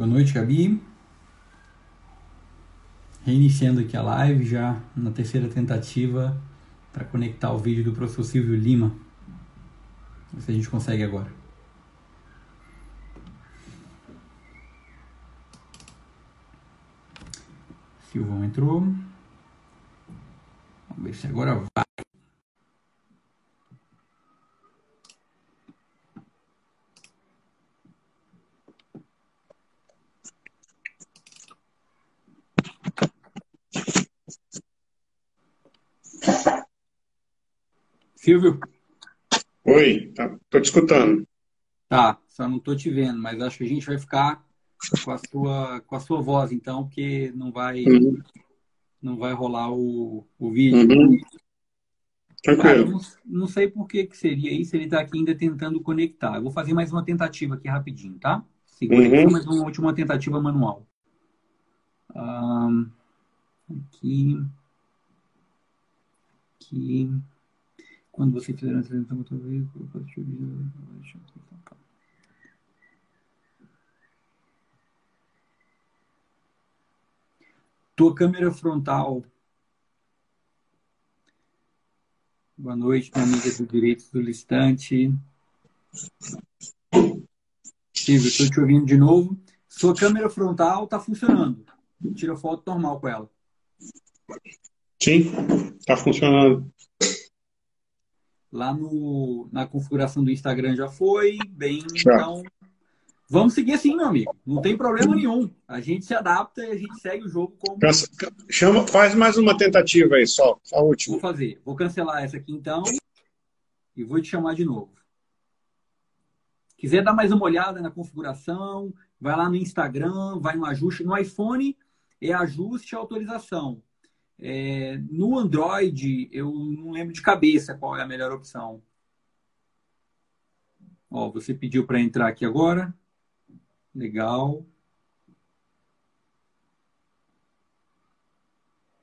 Boa noite, Gabi. Reiniciando aqui a live já na terceira tentativa para conectar o vídeo do professor Silvio Lima. Ver se a gente consegue agora. Silvão entrou. Vamos ver se agora vai. Silvio? Oi, tá, tô te escutando. Tá, só não tô te vendo, mas acho que a gente vai ficar com a sua, com a sua voz, então, porque não vai, uhum. não vai rolar o, o vídeo. Uhum. Cara, não, não, sei por que, que seria isso, ele está aqui ainda tentando conectar. Eu vou fazer mais uma tentativa aqui rapidinho, tá? Segura uhum. aqui, mais uma última tentativa manual. Um, aqui. Aqui. Quando você fizer a transmissão outra vez, compartilhe o vídeo. Tua câmera frontal. Boa noite, minha amiga do Direitos do Listante. Silvio, estou te ouvindo de novo. Sua câmera frontal está funcionando. Tira foto normal com ela. Sim, está funcionando. Lá no, na configuração do Instagram já foi, bem, já. então vamos seguir assim, meu amigo. Não tem problema nenhum. A gente se adapta e a gente segue o jogo como. Chama, faz mais uma tentativa aí, só, a última. Vou fazer. Vou cancelar essa aqui então e vou te chamar de novo. Quiser dar mais uma olhada na configuração, vai lá no Instagram, vai no ajuste. No iPhone é ajuste e autorização. É, no Android, eu não lembro de cabeça qual é a melhor opção. Ó, você pediu para entrar aqui agora. Legal.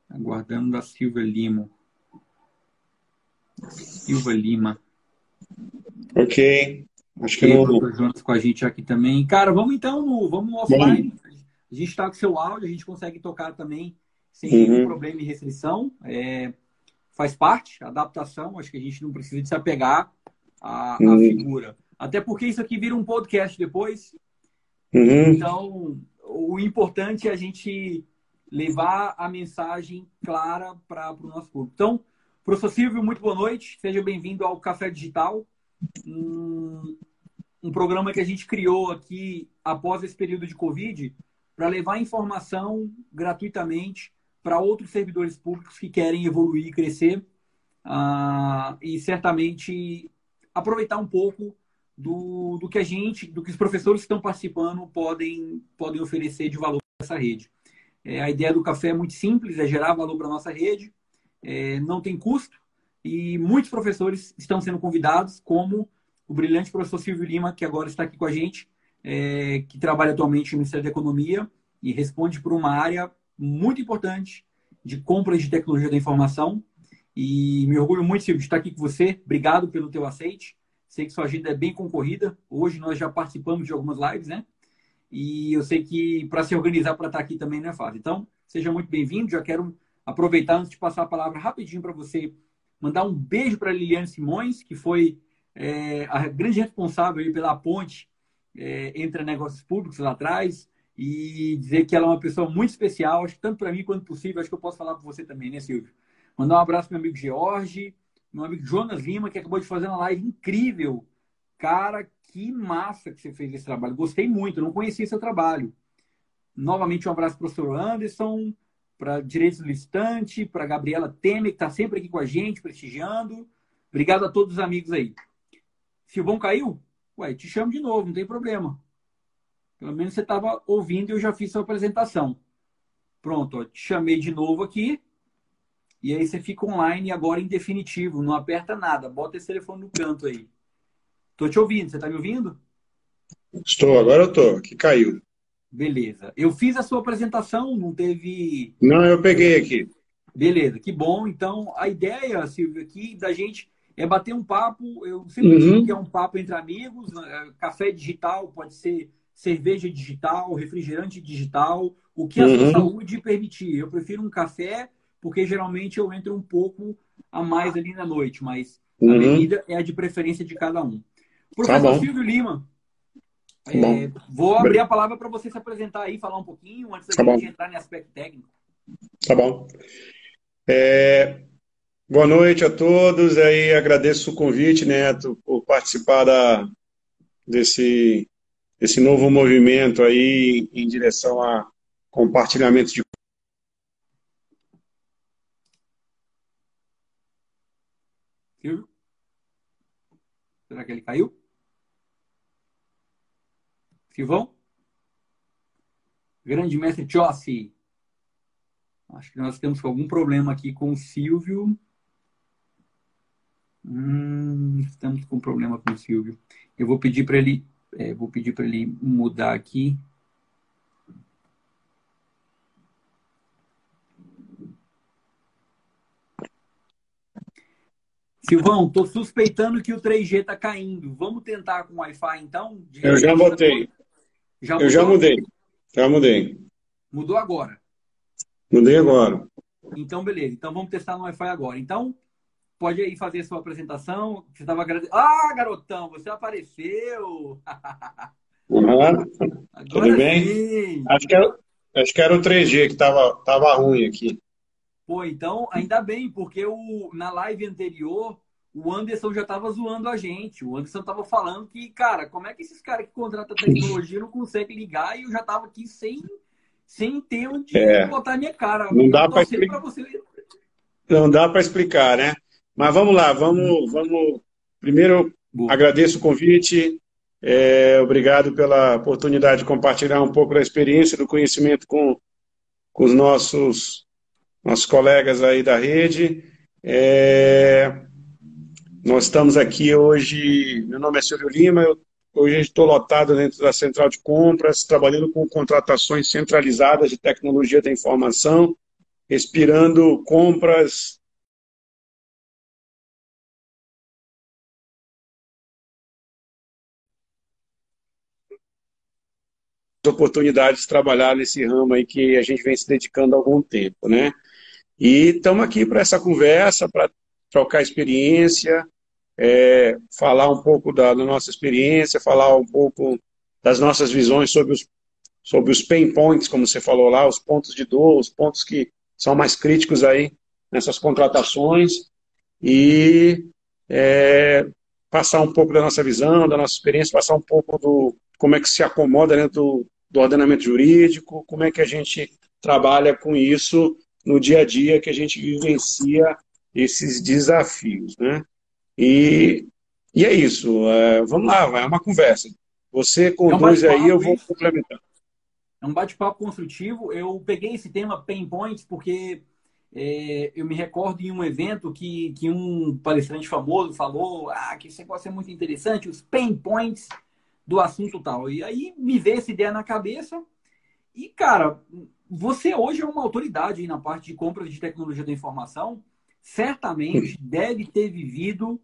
Aguardando da Silva Lima. Silva Lima. Ok. Acho que não. Juntos com a gente aqui também. Cara, vamos então vamos offline. A gente está com seu áudio, a gente consegue tocar também sem uhum. nenhum problema e restrição. É, faz parte, adaptação, acho que a gente não precisa se apegar à, uhum. à figura. Até porque isso aqui vira um podcast depois. Uhum. Então, o importante é a gente levar a mensagem clara para o nosso público. Então, professor Silvio, muito boa noite. Seja bem-vindo ao Café Digital, um, um programa que a gente criou aqui após esse período de Covid para levar informação gratuitamente para outros servidores públicos que querem evoluir e crescer uh, e certamente aproveitar um pouco do, do que a gente, do que os professores que estão participando podem, podem oferecer de valor para essa rede. É, a ideia do café é muito simples, é gerar valor para a nossa rede, é, não tem custo e muitos professores estão sendo convidados, como o brilhante professor Silvio Lima, que agora está aqui com a gente, é, que trabalha atualmente no Ministério da Economia e responde por uma área muito importante de compras de tecnologia da informação. E me orgulho muito, Silvio, de estar aqui com você. Obrigado pelo teu aceite. Sei que sua agenda é bem concorrida. Hoje nós já participamos de algumas lives, né? E eu sei que para se organizar para estar aqui também não é fácil. Então, seja muito bem-vindo. Já quero aproveitar antes de passar a palavra rapidinho para você mandar um beijo para Liliane Simões, que foi é, a grande responsável pela ponte é, entre negócios públicos lá atrás e dizer que ela é uma pessoa muito especial, acho que tanto para mim quanto possível, acho que eu posso falar para você também, né, Silvio? Mandar um abraço para meu amigo George, meu amigo Jonas Lima, que acabou de fazer uma live incrível. Cara, que massa que você fez esse trabalho. Gostei muito, não conhecia seu trabalho. Novamente, um abraço para o professor Anderson, para Direitos do Listante, para Gabriela Temer, que está sempre aqui com a gente, prestigiando. Obrigado a todos os amigos aí. Silvão caiu? Ué, te chamo de novo, não tem problema. Pelo menos você estava ouvindo e eu já fiz sua apresentação. Pronto, ó, te chamei de novo aqui. E aí você fica online agora em definitivo. Não aperta nada. Bota esse telefone no canto aí. Tô te ouvindo. Você está me ouvindo? Estou, agora eu estou. Que caiu. Beleza. Eu fiz a sua apresentação, não teve. Não, eu peguei aqui. Beleza, que bom. Então, a ideia, Silvio, aqui da gente é bater um papo. Eu sempre uhum. digo que é um papo entre amigos. Né? Café digital pode ser cerveja digital, refrigerante digital, o que a uhum. sua saúde permitir. Eu prefiro um café, porque geralmente eu entro um pouco a mais ali na noite, mas uhum. a bebida é a de preferência de cada um. Professor tá Silvio Lima, tá é, vou abrir a palavra para você se apresentar aí, falar um pouquinho, antes da tá gente entrar em aspecto técnico. Tá bom. É, boa noite a todos. Aí agradeço o convite, Neto, por participar da, desse, desse novo movimento aí em direção a compartilhamento de? Será que ele caiu? Silvão? Grande mestre Chossi. Acho que nós temos algum problema aqui com o Silvio. Hum, estamos com problema com o Silvio. Eu vou pedir para ele, é, vou pedir para ele mudar aqui. Silvão, estou suspeitando que o 3G está caindo. Vamos tentar com Wi-Fi então? Eu já botei. Já Eu já mudei. Já mudei. Mudou agora. Mudei agora. Então, beleza. Então, vamos testar no Wi-Fi agora. Então, pode aí fazer a sua apresentação. Você estava agradecendo. Ah, garotão, você apareceu! Uhum. Tudo bem? Acho que, era, acho que era o 3G que estava tava ruim aqui. Pô, então, ainda bem, porque o, na live anterior, o Anderson já estava zoando a gente. O Anderson estava falando que, cara, como é que esses caras que contratam tecnologia não conseguem ligar e eu já estava aqui sem sem ter onde é. botar minha cara. Não dá para explicar. Você... Não dá para explicar, né? Mas vamos lá, vamos, vamos. Primeiro, Boa. agradeço o convite. É, obrigado pela oportunidade de compartilhar um pouco da experiência, do conhecimento com, com os nossos, nossos colegas aí da rede. É, nós estamos aqui hoje. Meu nome é Silvio Lima, eu Hoje estou lotado dentro da central de compras, trabalhando com contratações centralizadas de tecnologia da informação, respirando compras oportunidades de trabalhar nesse ramo aí que a gente vem se dedicando há algum tempo, né? E estamos aqui para essa conversa, para trocar experiência, é, falar um pouco da, da, nossa experiência, falar um pouco das nossas visões sobre os, sobre os pain points, como você falou lá, os pontos de dor, os pontos que são mais críticos aí nessas contratações e é, passar um pouco da nossa visão, da nossa experiência, passar um pouco do como é que se acomoda dentro do, do ordenamento jurídico, como é que a gente trabalha com isso no dia a dia que a gente vivencia esses desafios, né? E, e é isso. É, vamos lá, é uma conversa. Você conduz é um aí, eu vou complementar. É um bate-papo construtivo. Eu peguei esse tema pain points porque é, eu me recordo em um evento que, que um palestrante famoso falou ah, que esse negócio é muito interessante, os pain points do assunto tal. E aí me veio essa ideia na cabeça. E, cara, você hoje é uma autoridade na parte de compras de tecnologia da informação. Certamente deve ter vivido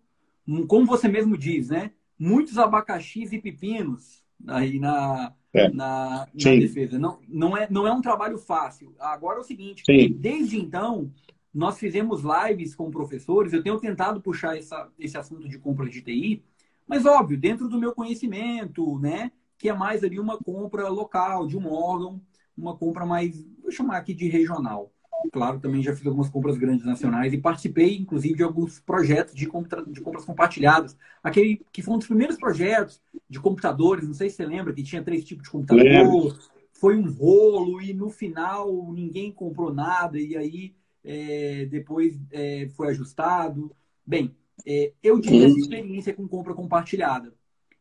como você mesmo diz, né? Muitos abacaxis e pepinos aí na, é. na, na defesa. Não, não, é, não é um trabalho fácil. Agora é o seguinte, Sim. desde então, nós fizemos lives com professores, eu tenho tentado puxar essa, esse assunto de compra de TI, mas óbvio, dentro do meu conhecimento, né? Que é mais ali uma compra local, de um órgão, uma compra mais, vou chamar aqui de regional claro, também já fiz algumas compras grandes nacionais e participei, inclusive, de alguns projetos de, compra, de compras compartilhadas. Aquele que foi um dos primeiros projetos de computadores, não sei se você lembra, que tinha três tipos de computador. Lembro. Foi um rolo e no final ninguém comprou nada e aí é, depois é, foi ajustado. Bem, é, eu tive essa experiência com compra compartilhada.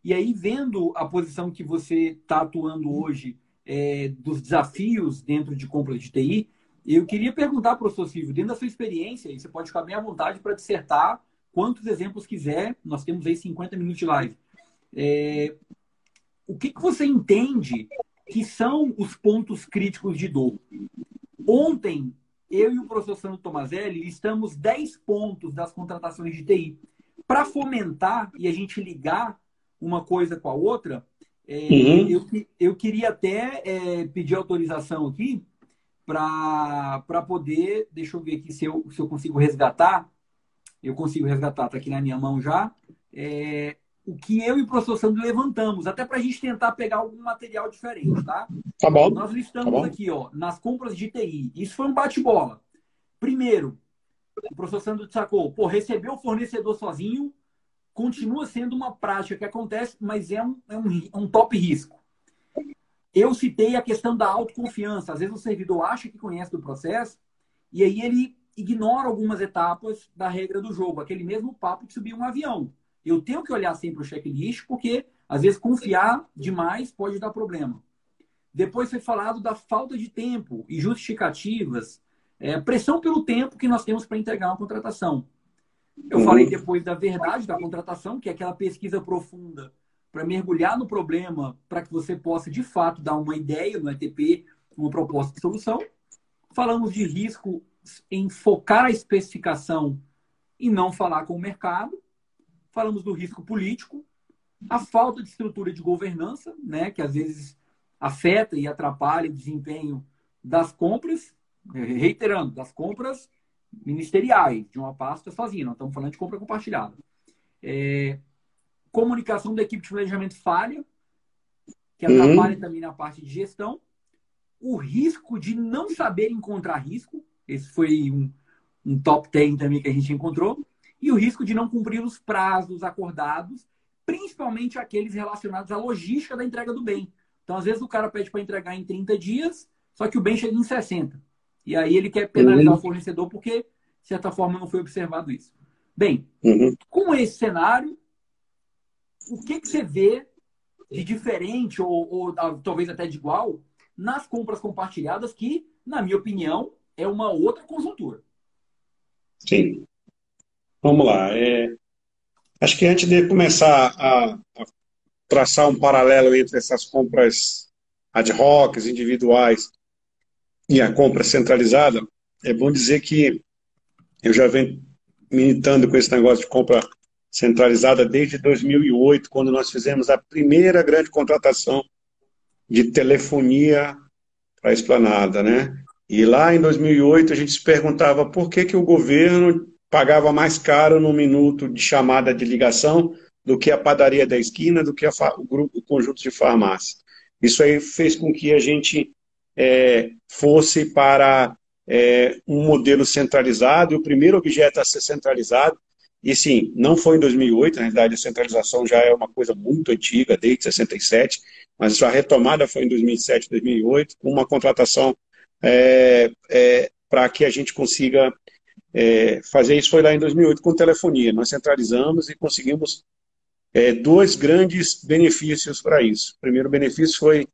E aí, vendo a posição que você está atuando hoje é, dos desafios dentro de compras de TI, eu queria perguntar, professor Silvio, dentro da sua experiência, e você pode ficar bem à vontade para dissertar quantos exemplos quiser, nós temos aí 50 minutos de live. É, o que, que você entende que são os pontos críticos de dor? Ontem, eu e o professor Sandro Tomazelli listamos 10 pontos das contratações de TI. Para fomentar e a gente ligar uma coisa com a outra, É, uhum. eu, eu queria até é, pedir autorização aqui para poder, deixa eu ver aqui se eu, se eu consigo resgatar. Eu consigo resgatar, está aqui na minha mão já. É, o que eu e o professor Sandro levantamos, até para a gente tentar pegar algum material diferente, tá? Tá bom. Nós listamos tá bom. aqui, ó, nas compras de TI. Isso foi um bate-bola. Primeiro, o professor Sandro destacou, pô, receber o fornecedor sozinho continua sendo uma prática que acontece, mas é um, é um, um top risco. Eu citei a questão da autoconfiança. Às vezes o servidor acha que conhece do processo e aí ele ignora algumas etapas da regra do jogo. Aquele mesmo papo de subir um avião. Eu tenho que olhar sempre o checklist, porque às vezes confiar demais pode dar problema. Depois foi falado da falta de tempo e justificativas, é, pressão pelo tempo que nós temos para entregar uma contratação. Eu uhum. falei depois da verdade da contratação, que é aquela pesquisa profunda para mergulhar no problema, para que você possa de fato dar uma ideia no ETP, uma proposta de solução. Falamos de risco em focar a especificação e não falar com o mercado falamos do risco político, a falta de estrutura de governança, né, que às vezes afeta e atrapalha o desempenho das compras, reiterando, das compras ministeriais, de uma pasta sozinha, não estamos falando de compra compartilhada. É, comunicação da equipe de planejamento falha, que atrapalha uhum. também na parte de gestão. O risco de não saber encontrar risco, esse foi um, um top 10 também que a gente encontrou e o risco de não cumprir os prazos acordados, principalmente aqueles relacionados à logística da entrega do bem. Então, às vezes, o cara pede para entregar em 30 dias, só que o bem chega em 60. E aí ele quer penalizar uhum. o fornecedor porque, de certa forma, não foi observado isso. Bem, uhum. com esse cenário, o que, que você vê de diferente, ou, ou talvez até de igual, nas compras compartilhadas, que, na minha opinião, é uma outra conjuntura? Sim. Vamos lá. É, acho que antes de começar a, a, traçar um paralelo entre essas compras ad hoc, individuais, e a compra centralizada, é bom dizer que eu já venho militando com esse negócio de compra centralizada desde 2008, quando nós fizemos a primeira grande contratação de telefonia para a Esplanada, né? E lá em 2008 a gente se perguntava por que, que o governo pagava mais caro no minuto de chamada de ligação do que a padaria da esquina, do que o, grupo, o conjunto de farmácia. Isso aí fez com que a gente é, fosse para é, um modelo centralizado, e o primeiro objeto a ser centralizado, e sim, não foi em 2008, na realidade a centralização já é uma coisa muito antiga, desde 67, mas a retomada foi em 2007, 2008, com uma contratação é, é para que a gente consiga é, fazer isso foi lá em 2008 com telefonia. Nós centralizamos e conseguimos é, dois grandes benefícios para isso. O primeiro benefício foi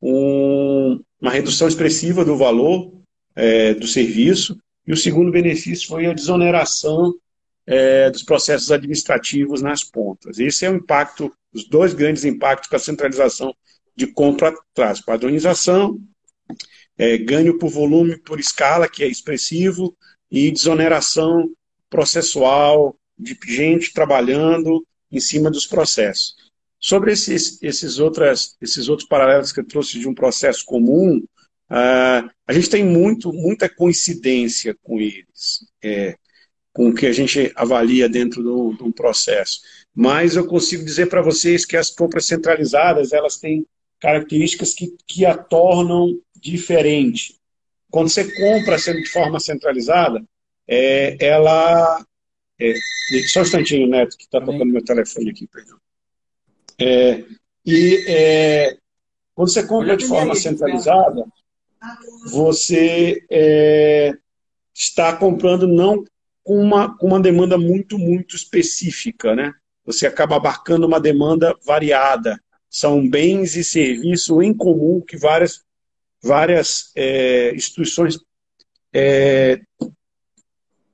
um, uma redução expressiva do valor é, do serviço, e o segundo benefício foi a desoneração é, dos processos administrativos nas pontas. Esse é o impacto, os dois grandes impactos que a centralização de compra traz: padronização, é, ganho por volume, por escala, que é expressivo, e desoneração processual de gente trabalhando em cima dos processos. Sobre esses, esses, outras, esses outros paralelos que eu trouxe de um processo comum, uh, a gente tem muito, muita coincidência com eles, é, com o que a gente avalia dentro de um processo. Mas eu consigo dizer para vocês que as compras centralizadas elas têm características que, que a tornam diferente. Quando você compra sendo de forma centralizada, é, ela. É, só um instantinho, Neto, que está tocando meu telefone aqui, perdão. É, e é, quando você compra de forma centralizada, você é, está comprando não com uma, com uma demanda muito, muito específica, né? Você acaba abarcando uma demanda variada. São bens e serviços em comum que várias várias é, instituições é,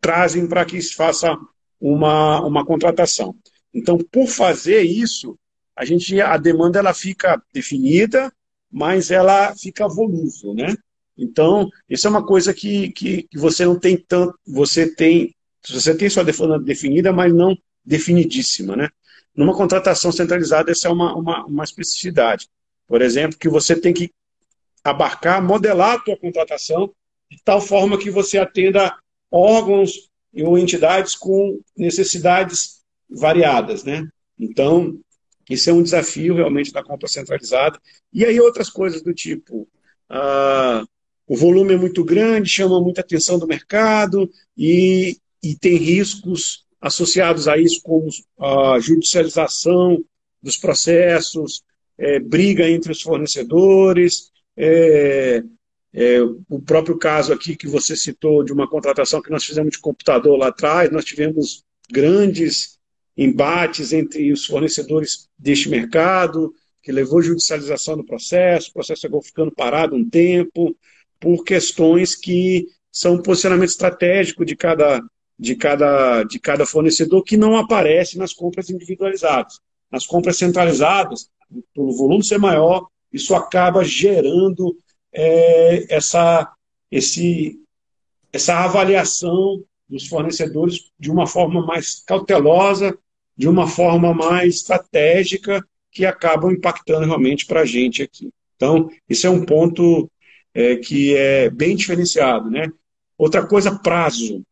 trazem para que se faça uma, uma contratação. Então, por fazer isso, a gente a demanda ela fica definida, mas ela fica volúvel, né? Então, isso é uma coisa que, que, que você não tem tanto, você tem, você tem sua demanda definida, mas não definidíssima, né? numa contratação centralizada, essa é uma, uma, uma especificidade. Por exemplo, que você tem que abarcar, modelar a tua contratação de tal forma que você atenda órgãos ou entidades com necessidades variadas, né? Então, isso é um desafio realmente da compra centralizada. E aí outras coisas do tipo, ah, o volume é muito grande, chama muita atenção do mercado e, e tem riscos associados a isso, como a judicialização dos processos, é, briga entre os fornecedores, é, é, o próprio caso aqui que você citou de uma contratação que nós fizemos de computador lá atrás, nós tivemos grandes embates entre os fornecedores deste mercado, que levou judicialização do processo, o processo acabou ficando parado um tempo, por questões que são posicionamento estratégico de cada, de cada, de cada fornecedor que não aparece nas compras individualizadas. Nas compras centralizadas, pelo volume ser maior, isso acaba gerando é, essa, esse, essa avaliação dos fornecedores de uma forma mais cautelosa, de uma forma mais estratégica, que acabam impactando realmente para a gente aqui. Então, isso é um ponto é, que é bem diferenciado. Né? Outra coisa, prazo.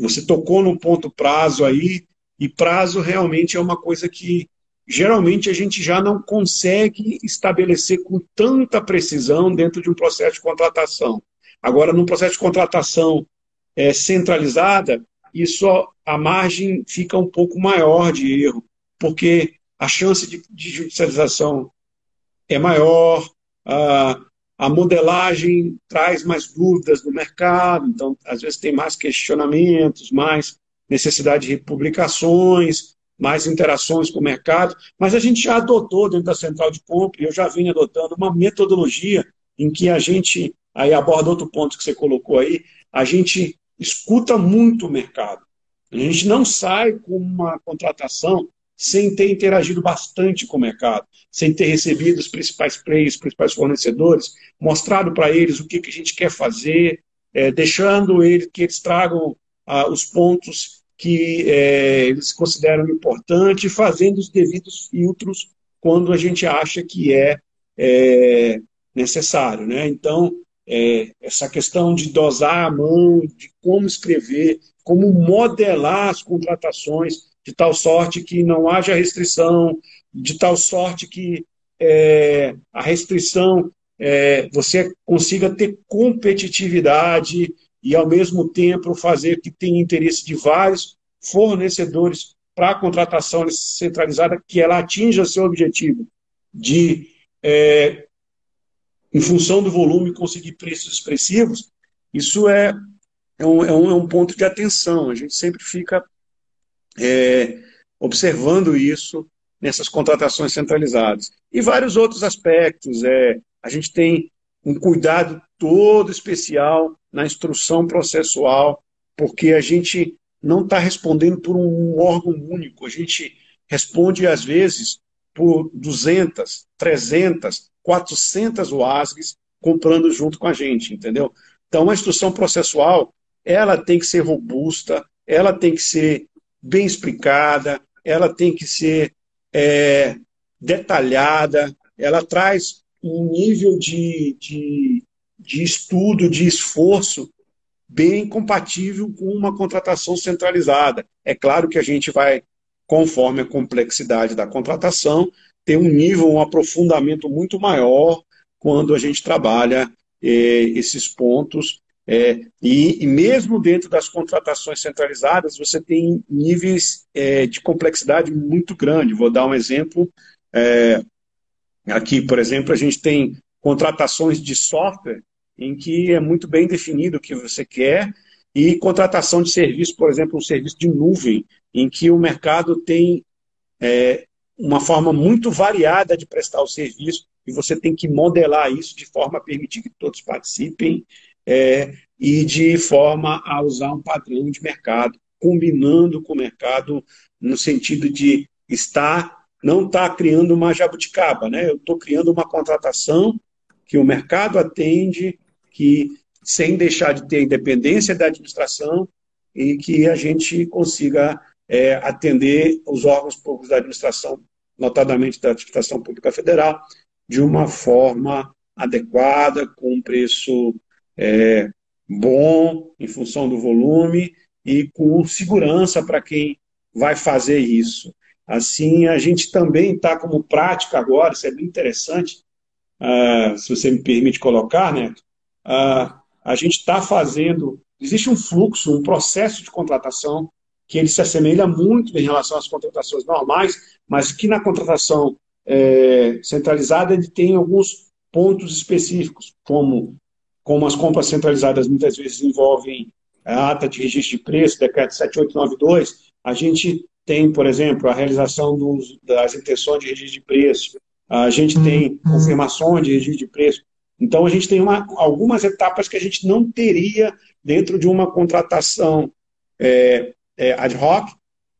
Você tocou no ponto prazo aí, e prazo realmente é uma coisa que geralmente a gente já não consegue estabelecer com tanta precisão dentro de um processo de contratação. Agora, num processo de contratação é, centralizada, isso a margem fica um pouco maior de erro, porque a chance de, de judicialização é maior, a, a modelagem traz mais dúvidas no mercado, então às vezes tem mais questionamentos, mais necessidade de publicações, mais interações com o mercado, mas a gente já adotou dentro da central de compra, eu já vim adotando uma metodologia em que a gente, aí aborda outro ponto que você colocou aí, a gente escuta muito o mercado. A gente não sai com uma contratação sem ter interagido bastante com o mercado, sem ter recebido os principais players, os principais fornecedores, mostrado para eles o que, que a gente quer fazer, é, deixando eles que eles tragam ah, os pontos que é, eles consideram importante, fazendo os devidos filtros quando a gente acha que é, é necessário. Né? Então, é, essa questão de dosar a mão, de como escrever, como modelar as contratações, de tal sorte que não haja restrição, de tal sorte que é, a restrição é, você consiga ter competitividade e, ao mesmo tempo, fazer que tenha interesse de vários fornecedores para a contratação centralizada, que ela atinja seu objetivo de, é, em função do volume, conseguir preços expressivos, isso é, é, um, é, um, é um ponto de atenção. A gente sempre fica é, observando isso nessas contratações centralizadas. E vários outros aspectos. É, a gente tem um cuidado todo especial na instrução processual, porque a gente não está respondendo por um órgão único, a gente responde, às vezes, por 200, 300, 400 OASGs comprando junto com a gente, entendeu? Então, a instrução processual, ela tem que ser robusta, ela tem que ser bem explicada, ela tem que ser é, detalhada, ela traz um nível de, de, de estudo, de esforço, bem compatível com uma contratação centralizada. É claro que a gente vai, conforme a complexidade da contratação, ter um nível, um aprofundamento muito maior quando a gente trabalha eh, esses pontos. Eh, e, e, mesmo dentro das contratações centralizadas, você tem níveis eh, de complexidade muito grande. Vou dar um exemplo. aqui, por exemplo, a gente tem contratações de software em que é muito bem definido o que você quer, e contratação de serviço, por exemplo, um serviço de nuvem, em que o mercado tem é, uma forma muito variada de prestar o serviço, e você tem que modelar isso de forma a permitir que todos participem é, e de forma a usar um padrão de mercado, combinando com o mercado no sentido de estar, não estar tá criando uma jabuticaba, né? Eu estou criando uma contratação que o mercado atende, que sem deixar de ter independência da administração e que a gente consiga é, atender os órgãos públicos da administração, notadamente da administração pública federal, de uma forma adequada, com um preço é, bom, em função do volume, e com segurança para quem vai fazer isso. Assim, a gente também está como prática agora, isso é bem interessante, uh, se você me permite colocar, Neto, uh, a gente está fazendo, existe um fluxo, um processo de contratação que ele se assemelha muito em relação às contratações normais, mas que na contratação é, centralizada ele tem alguns pontos específicos, como, como as compras centralizadas muitas vezes envolvem a ata de registro de preço, decreto 7892, a gente tem, por exemplo, a realização dos, das intenções de registro de preço, a gente tem uhum. confirmações de registro de preço. Então, a gente tem uma, algumas etapas que a gente não teria dentro de uma contratação é, é, ad hoc,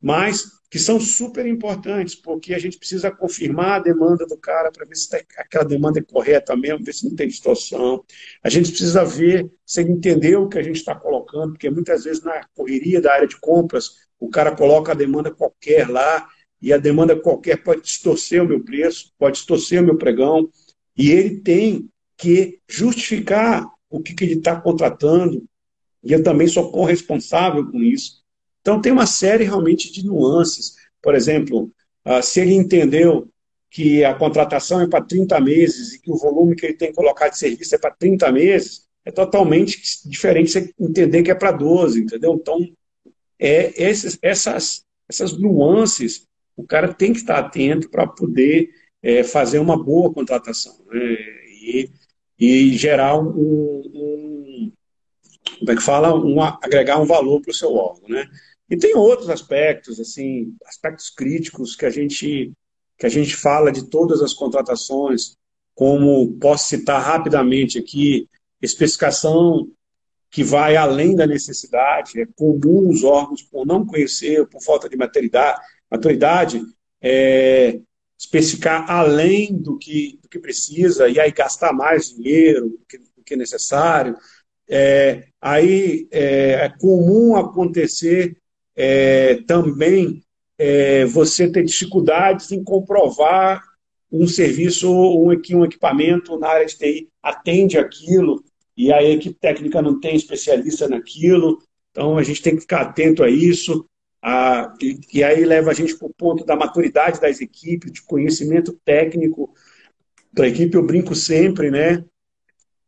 mas que são super importantes, porque a gente precisa confirmar a demanda do cara para ver se tá, aquela demanda é correta mesmo, ver se não tem distorção. A gente precisa ver se ele entendeu o que a gente está colocando, porque muitas vezes na correria da área de compras, o cara coloca a demanda qualquer lá, e a demanda qualquer pode distorcer o meu preço, pode distorcer o meu pregão, e ele tem que justificar o que, que ele está contratando, e eu também sou corresponsável com isso. Então, tem uma série realmente de nuances. Por exemplo, ah, se ele entendeu que a contratação é para 30 meses e que o volume que ele tem que colocar de serviço é para 30 meses, é totalmente diferente você entender que é para 12, entendeu? Então, é esses, essas, essas nuances, o cara tem que estar atento para poder é, fazer uma boa contratação né? e, e gerar um, um, como é que fala, um, agregar um valor para o seu órgão, né? E tem outros aspectos, assim, aspectos críticos que a gente que a gente fala de todas as contratações, como posso citar rapidamente aqui, especificação que vai além da necessidade, é comum os órgãos, por não conhecer, por falta de maturidade, maturidade é, especificar além do que, do que precisa e aí gastar mais dinheiro do que, do que necessário. É, aí é, é comum acontecer é, também é, você ter dificuldades em comprovar um serviço ou um, equipamento na área de TI atende aquilo e a equipe técnica não tem especialista naquilo, então a gente tem que ficar atento a isso. A, e, e, aí leva a gente para o ponto da maturidade das equipes, de conhecimento técnico da equipe. Eu brinco sempre, né,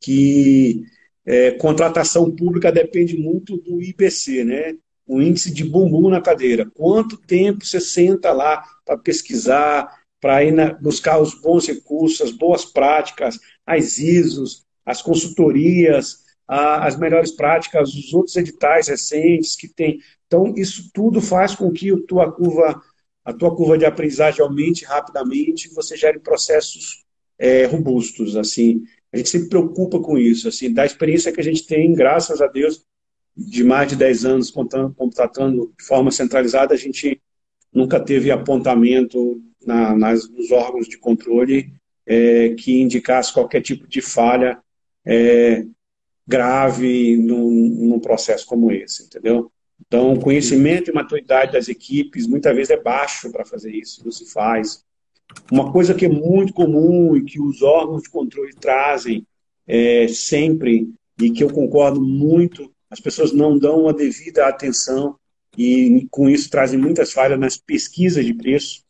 que é, contratação pública depende muito do IPC, né? o índice de bumbum na cadeira. Quanto tempo você senta lá para pesquisar, para ir na, buscar os bons recursos, as boas práticas, as ISOs, as consultorias, as melhores práticas, os outros editais recentes que tem. Então, isso tudo faz com que a tua curva, a tua curva de aprendizagem aumente rapidamente e você gere processos é, robustos. Assim, a gente se preocupa com isso. Assim, da experiência que a gente tem, graças a Deus, de mais de 10 anos contratando de forma centralizada, a gente nunca teve apontamento na, nas, nos órgãos de controle é, que indicasse qualquer tipo de falha é, grave num, num, processo como esse, entendeu? Então, o conhecimento e maturidade das equipes muitas vezes é baixo para fazer isso, não se faz. Uma coisa que é muito comum e que os órgãos de controle trazem é, sempre, e que eu concordo muito, as pessoas não dão a devida atenção e com isso trazem muitas falhas nas pesquisas de preço.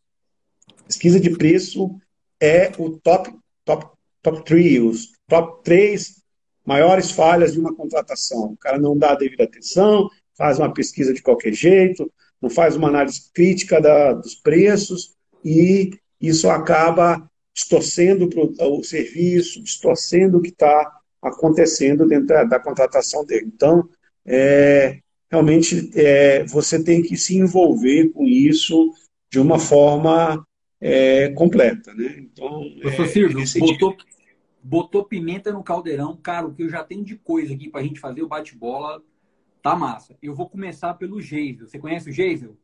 Pesquisa de preço é o top top top three, os top três maiores falhas de uma contratação. O cara não dá a devida atenção, faz uma pesquisa de qualquer jeito, não faz uma análise crítica da, dos preços e isso acaba distorcendo o serviço, distorcendo o que está acontecendo dentro da, da contratação dele. Então, é, realmente, é, você tem que se envolver com isso de uma forma é, completa. Né? Então, Professor Silvio, botou, botou pimenta no caldeirão. Cara, o que eu já tenho de coisa aqui para a gente fazer o bate-bola tá massa. Eu vou começar pelo Geisel. Você conhece o Geisel?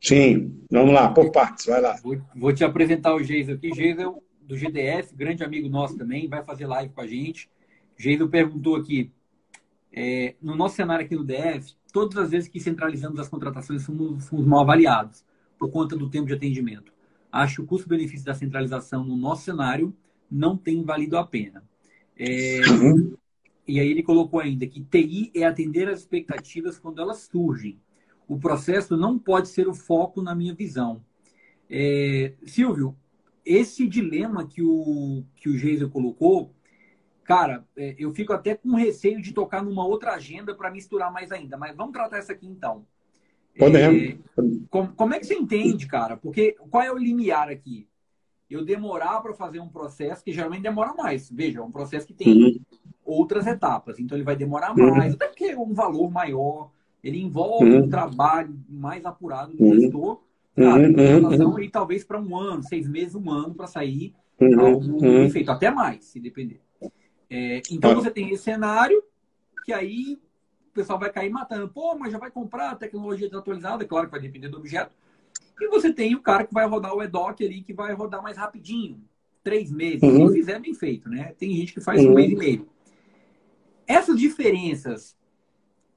Sim, vamos lá, por partes, vai lá. Vou, vou te apresentar o Geisel aqui. Geisel do GDF, grande amigo nosso também, vai fazer live com a gente. Geisel perguntou aqui: É, no nosso cenário aqui no DF, todas as vezes que centralizamos as contratações, fomos, fomos mal avaliados por conta do tempo de atendimento. Acho que o custo-benefício da centralização no nosso cenário não tem valido a pena. É, uhum. E aí ele colocou ainda que TI é atender as expectativas quando elas surgem. O processo não pode ser o foco na minha visão. É, Silvio, esse dilema que o, que o Geiser colocou, cara, é, eu fico até com receio de tocar numa outra agenda para misturar mais ainda, mas vamos tratar essa aqui então. Podemos. Como, como, é que você entende, cara? Porque qual é o limiar aqui? Eu demorar para fazer um processo que geralmente demora mais. Veja, é um processo que tem uhum. outras etapas, então ele vai demorar uhum. mais, até porque é um valor maior, ele envolve uhum. um trabalho mais apurado do uhum. gestor Cara, uhum, uhum. e talvez para um ano, seis meses, um ano para sair uhum, algo uhum. feito, até mais, se depender. É, então você tem esse cenário que aí o pessoal vai cair matando. Pô, mas já vai comprar a tecnologia desatualizada, claro que vai depender do objeto. E você tem o cara que vai rodar o EDOC ali, que vai rodar mais rapidinho. Três meses. Uhum. Se fizer bem feito, né? Tem gente que faz um uhum. mês e meio. Essas diferenças,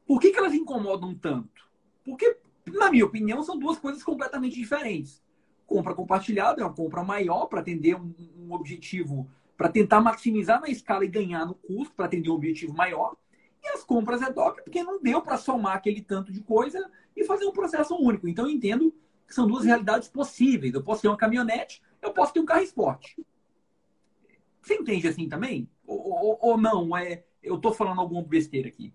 por que, que elas incomodam tanto? Porque na minha opinião, são duas coisas completamente diferentes. Compra compartilhada é uma compra maior para atender um, um objetivo, para tentar maximizar na escala e ganhar no custo, para atender um objetivo maior. E as compras é DOC, porque não deu para somar aquele tanto de coisa e fazer um processo único. Então, eu entendo que são duas realidades possíveis. Eu posso ter uma caminhonete, eu posso ter um carro esporte. Você entende assim também? Ou, ou, ou não? É, eu estou falando alguma besteira aqui?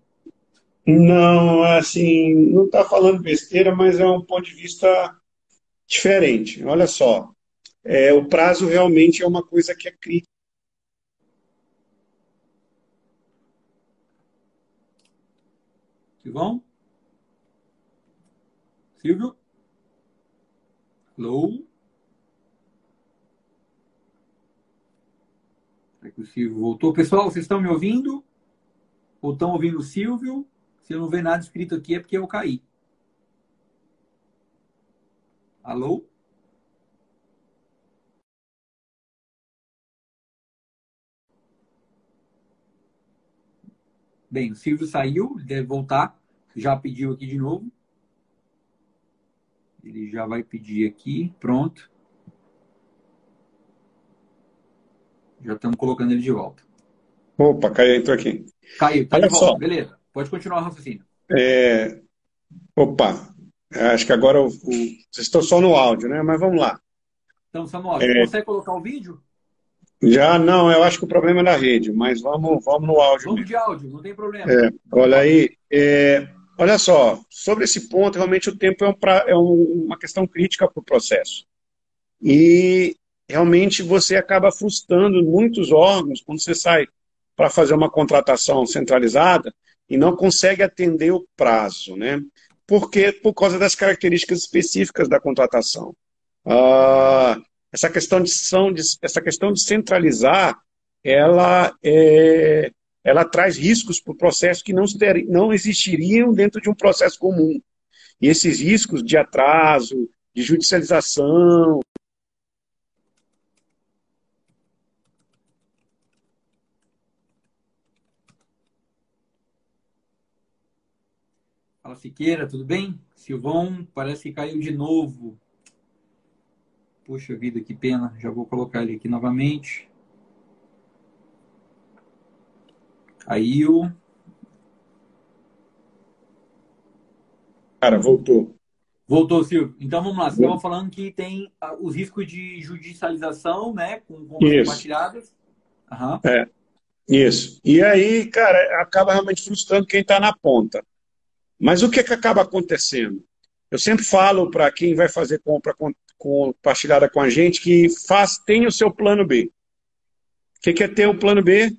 Não, assim, não está falando besteira, mas é um ponto de vista diferente. Olha só, é, o prazo realmente é uma coisa que é crítica. Silvão? Silvio? Hello? Será que o Silvio voltou? Pessoal, vocês estão me ouvindo? Ou estão ouvindo o Silvio? Se eu não ver nada escrito aqui é porque eu caí. Alô? Bem, o Silvio saiu, deve voltar. Já pediu aqui de novo. Ele já vai pedir aqui. Pronto. Já estamos colocando ele de volta. Opa, caiu, entrou aqui. Caiu, tá Olha de volta, só. beleza. Pode continuar o raciocínio. É... Opa, acho que agora o... vocês estão só no áudio, né? Mas vamos lá. Então, Samuel, é... você consegue colocar o vídeo? Já não, eu acho que o problema é da rede, mas vamos, vamos no áudio. Vamos mesmo. de áudio, não tem problema. É, olha aí, é, olha só, sobre esse ponto, realmente o tempo é, um pra, é um, uma questão crítica para o processo. E realmente você acaba frustrando muitos órgãos quando você sai para fazer uma contratação centralizada e não consegue atender o prazo, né? Porque por causa das características específicas da contratação. Ah, essa questão de, essa questão de centralizar, ela é, ela traz riscos para o processo que não, não existiriam dentro de um processo comum. E esses riscos de atraso, de judicialização, Fala Siqueira, tudo bem? Silvão, parece que caiu de novo. Puxa vida, que pena. Já vou colocar ele aqui novamente. Caiu. Cara, voltou. Voltou, Silvio. Então vamos lá. Você estava falando que tem ah, os riscos de judicialização, né? Com compras compartilhadas. Uhum. É. Isso. E aí, cara, acaba realmente frustrando quem está na ponta. Mas o que, que acaba acontecendo? Eu sempre falo para quem vai fazer compra compartilhada com a gente que faz, tem o seu plano B. O que, que é ter o plano B?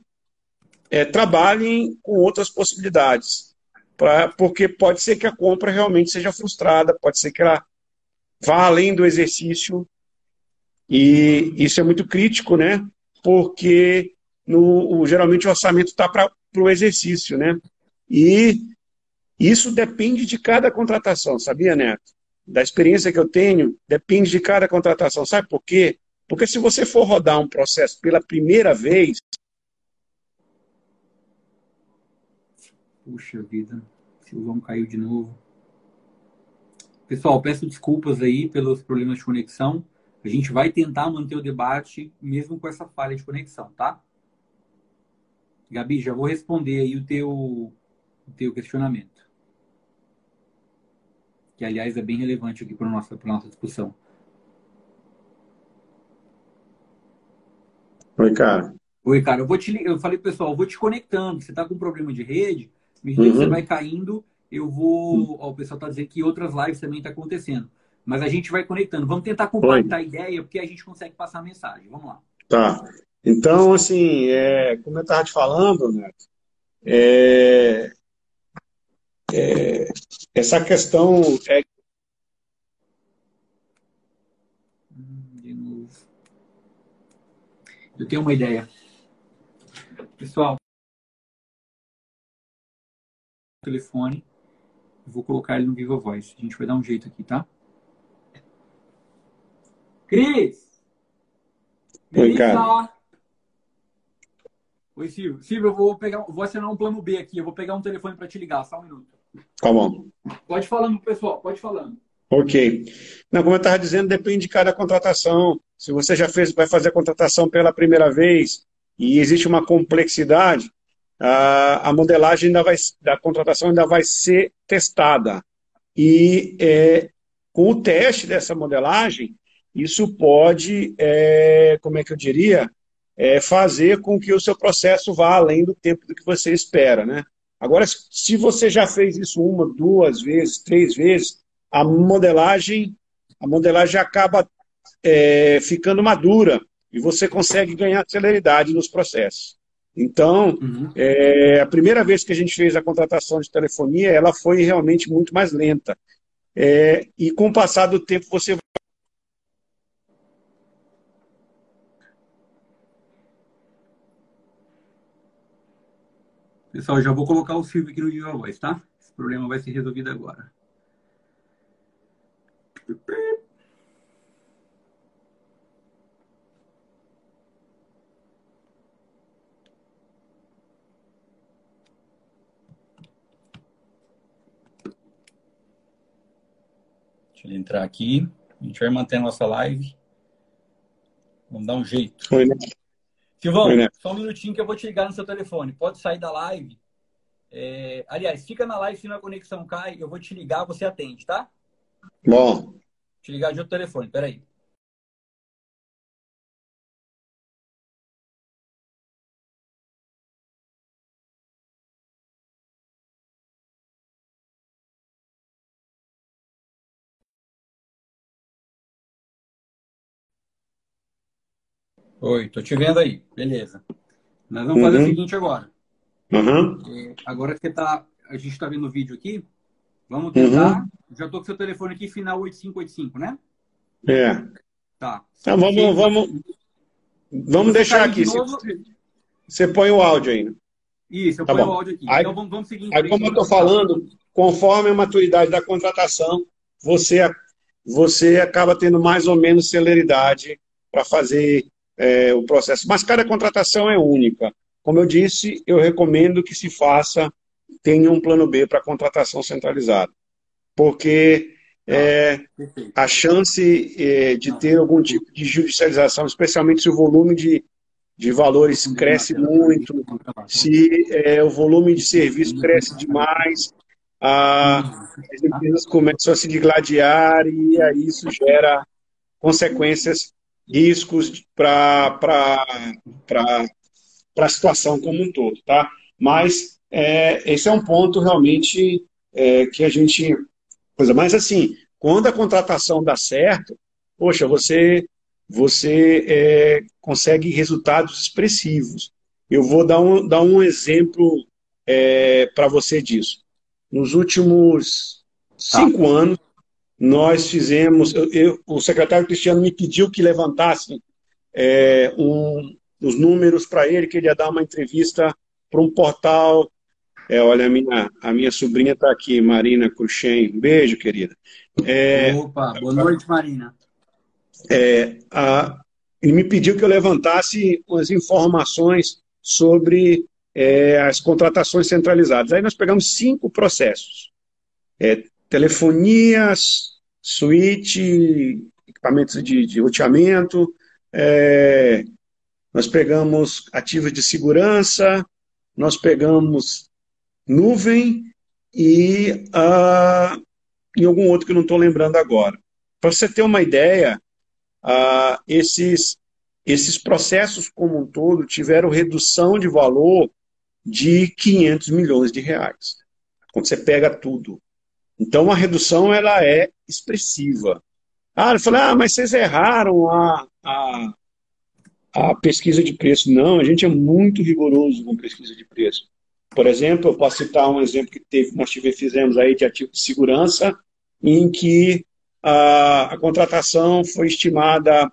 É, trabalhem com outras possibilidades. Pra, porque pode ser que a compra realmente seja frustrada, pode ser que ela vá além do exercício. E isso é muito crítico, né? Porque no, o, geralmente o orçamento está para o exercício, né? E isso depende de cada contratação, sabia, Neto? Da experiência que eu tenho, depende de cada contratação. Sabe por quê? Porque se você for rodar um processo pela primeira vez. Puxa vida, Silvão caiu de novo. Pessoal, peço desculpas aí pelos problemas de conexão. A gente vai tentar manter o debate mesmo com essa falha de conexão, tá? Gabi, já vou responder aí o teu, o teu questionamento. Que, aliás, é bem relevante aqui para a nossa, nossa discussão. Oi, cara. Oi, cara. Eu, vou te, eu falei, pessoal, eu vou te conectando. Você está com problema de rede, me uhum. você vai caindo, eu vou. Ó, o pessoal está dizendo que outras lives também estão tá acontecendo. Mas a gente vai conectando. Vamos tentar compactar a ideia, porque a gente consegue passar a mensagem. Vamos lá. Tá. Então, assim, é, como eu estava te falando, né, é, é, essa questão é de novo. Eu tenho uma ideia. Pessoal, telefone, vou colocar ele no Viva Voice. A gente vai dar um jeito aqui, tá? Cris! Oi, cara. Oi, Silvio. Silvio, eu vou, pegar, vou assinar um plano B aqui. Eu vou pegar um telefone para te ligar, só um minuto. Tá bom. Pode falando, pessoal. Pode falando. Ok. Não, como eu estava dizendo, depende de cada contratação. Se você já fez, vai fazer a contratação pela primeira vez e existe uma complexidade, a, modelagem ainda vai, da contratação ainda vai ser testada. E é, com o teste dessa modelagem, isso pode, é, como é que eu diria, é, fazer com que o seu processo vá além do tempo do que você espera, né? Agora, se você já fez isso uma, duas vezes, três vezes, a modelagem, a modelagem acaba é, ficando madura e você consegue ganhar celeridade nos processos. Então, uhum. é, a primeira vez que a gente fez a contratação de telefonia, ela foi realmente muito mais lenta. É, e com o passar do tempo, você Pessoal, já vou colocar o Silvio aqui no Viva Voz, tá? Esse problema vai ser resolvido agora. Deixa ele entrar aqui. A gente vai manter a nossa live. Vamos dar um jeito. Foi, né? Silvão, só um minutinho que eu vou te ligar no seu telefone. Pode sair da live. É... Aliás, fica na live, se a conexão cai, eu vou te ligar, você atende, tá? Bom. Te ligar de outro telefone, peraí. Oi, tô te vendo aí. Beleza. Nós vamos uhum. fazer o uhum. seguinte agora. Uhum. É, agora que tá, a gente está vendo o vídeo aqui, vamos tentar. Uhum. Já tô com seu telefone aqui, final 8585, né? É. Tá. Então, vamos, vamos, vamos deixar aqui. De novo... Você põe o áudio aí. Isso, eu tá ponho bom. o áudio aqui. Aí, então vamos, vamos seguir. Aí, como eu estou falando, conforme a maturidade da contratação, você, você acaba tendo mais ou menos celeridade para fazer é, o processo. Mas cada contratação é única. Como eu disse, eu recomendo que se faça, tenha um plano B para contratação centralizada. Porque é, a chance é, de ter algum tipo de judicialização, especialmente se o volume de, de valores cresce muito, se é, o volume de serviço cresce demais, a, as empresas começam a se digladiar e aí isso gera consequências riscos para a situação como um todo, tá? Mas é, esse é um ponto realmente é, que a gente coisa. Mas assim, quando a contratação dá certo, poxa, você você é, consegue resultados expressivos. Eu vou dar um, dar um exemplo é, para você disso. Nos últimos cinco ah. anos, nós fizemos, eu, eu, o secretário Cristiano me pediu que levantasse é, um, os números para ele, que ele ia dar uma entrevista para um portal. É, olha, a minha, a minha sobrinha está aqui, Marina Cruxem. Beijo, querida. É, Opa, boa noite, Marina. É, a, ele me pediu que eu levantasse as informações sobre é, as contratações centralizadas. Aí nós pegamos cinco processos. Telefonias, suíte, equipamentos de, de roteamento, é, nós pegamos ativos de segurança, nós pegamos nuvem e uh, em algum outro que eu não estou lembrando agora. Para você ter uma ideia, uh, esses, esses processos como um todo tiveram redução de valor de 500 milhões de reais. Quando você pega tudo. Então a redução ela é expressiva. Ah, eu falei, ah, mas vocês erraram a, a, a pesquisa de preço. Não, a gente é muito rigoroso com pesquisa de preço. Por exemplo, eu posso citar um exemplo que teve, nós tivemos, fizemos aí de ativo de segurança, em que a, a contratação foi estimada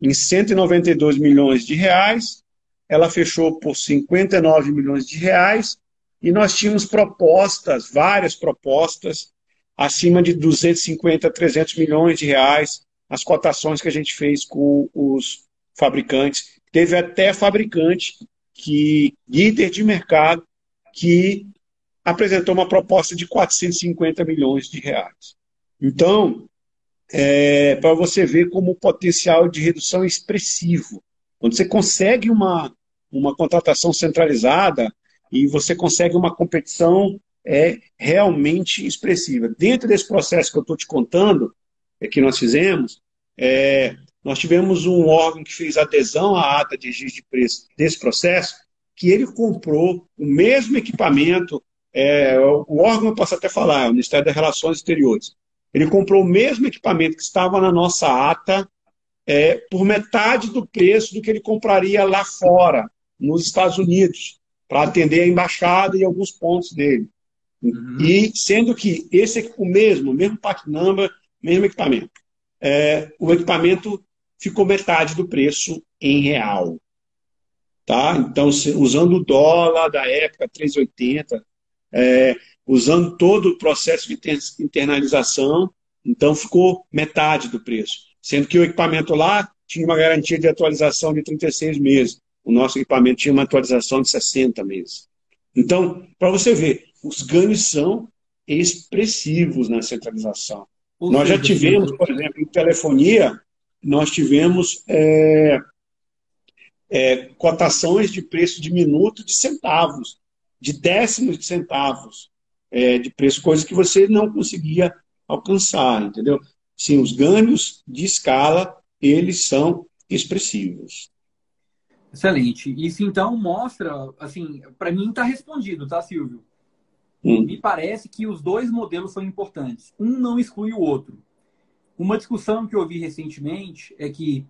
em 192 milhões de reais, ela fechou por 59 milhões de reais, e nós tínhamos propostas, várias propostas, acima de 250, 300 milhões de reais, as cotações que a gente fez com os fabricantes. Teve até fabricante que líder de mercado que apresentou uma proposta de 450 milhões de reais. Então, é, para você ver como o potencial de redução é expressivo. Quando você consegue uma, uma contratação centralizada e você consegue uma competição é realmente expressiva. Dentro desse processo que eu estou te contando, é, que nós fizemos, é, nós tivemos um órgão que fez adesão à ata de registro de preço desse processo, que ele comprou o mesmo equipamento, é, o órgão eu posso até falar, é o Ministério das Relações Exteriores. Ele comprou o mesmo equipamento que estava na nossa ata é, por metade do preço do que ele compraria lá fora, nos Estados Unidos, para atender a embaixada e alguns pontos dele. Uhum. E sendo que esse o mesmo, o mesmo pack number, mesmo equipamento. É, o equipamento ficou metade do preço em real. Tá? Então, usando o dólar da época, 3,80, é, usando todo o processo de internalização, então ficou metade do preço. Sendo que o equipamento lá tinha uma garantia de atualização de 36 meses. O nosso equipamento tinha uma atualização de 60 meses. Então, para você ver, os ganhos são expressivos na centralização. Ou Nós já tivemos, por exemplo, em telefonia, nós tivemos é, é, cotações de preço de minuto de centavos, de décimos de centavos é, de preço, coisa que você não conseguia alcançar, entendeu? Sim, os ganhos de escala, eles são expressivos. Excelente. Isso então mostra, assim, para mim está respondido, tá, Silvio? Hum. Me parece que os dois modelos são importantes. Um não exclui o outro. Uma discussão que eu vi recentemente é que,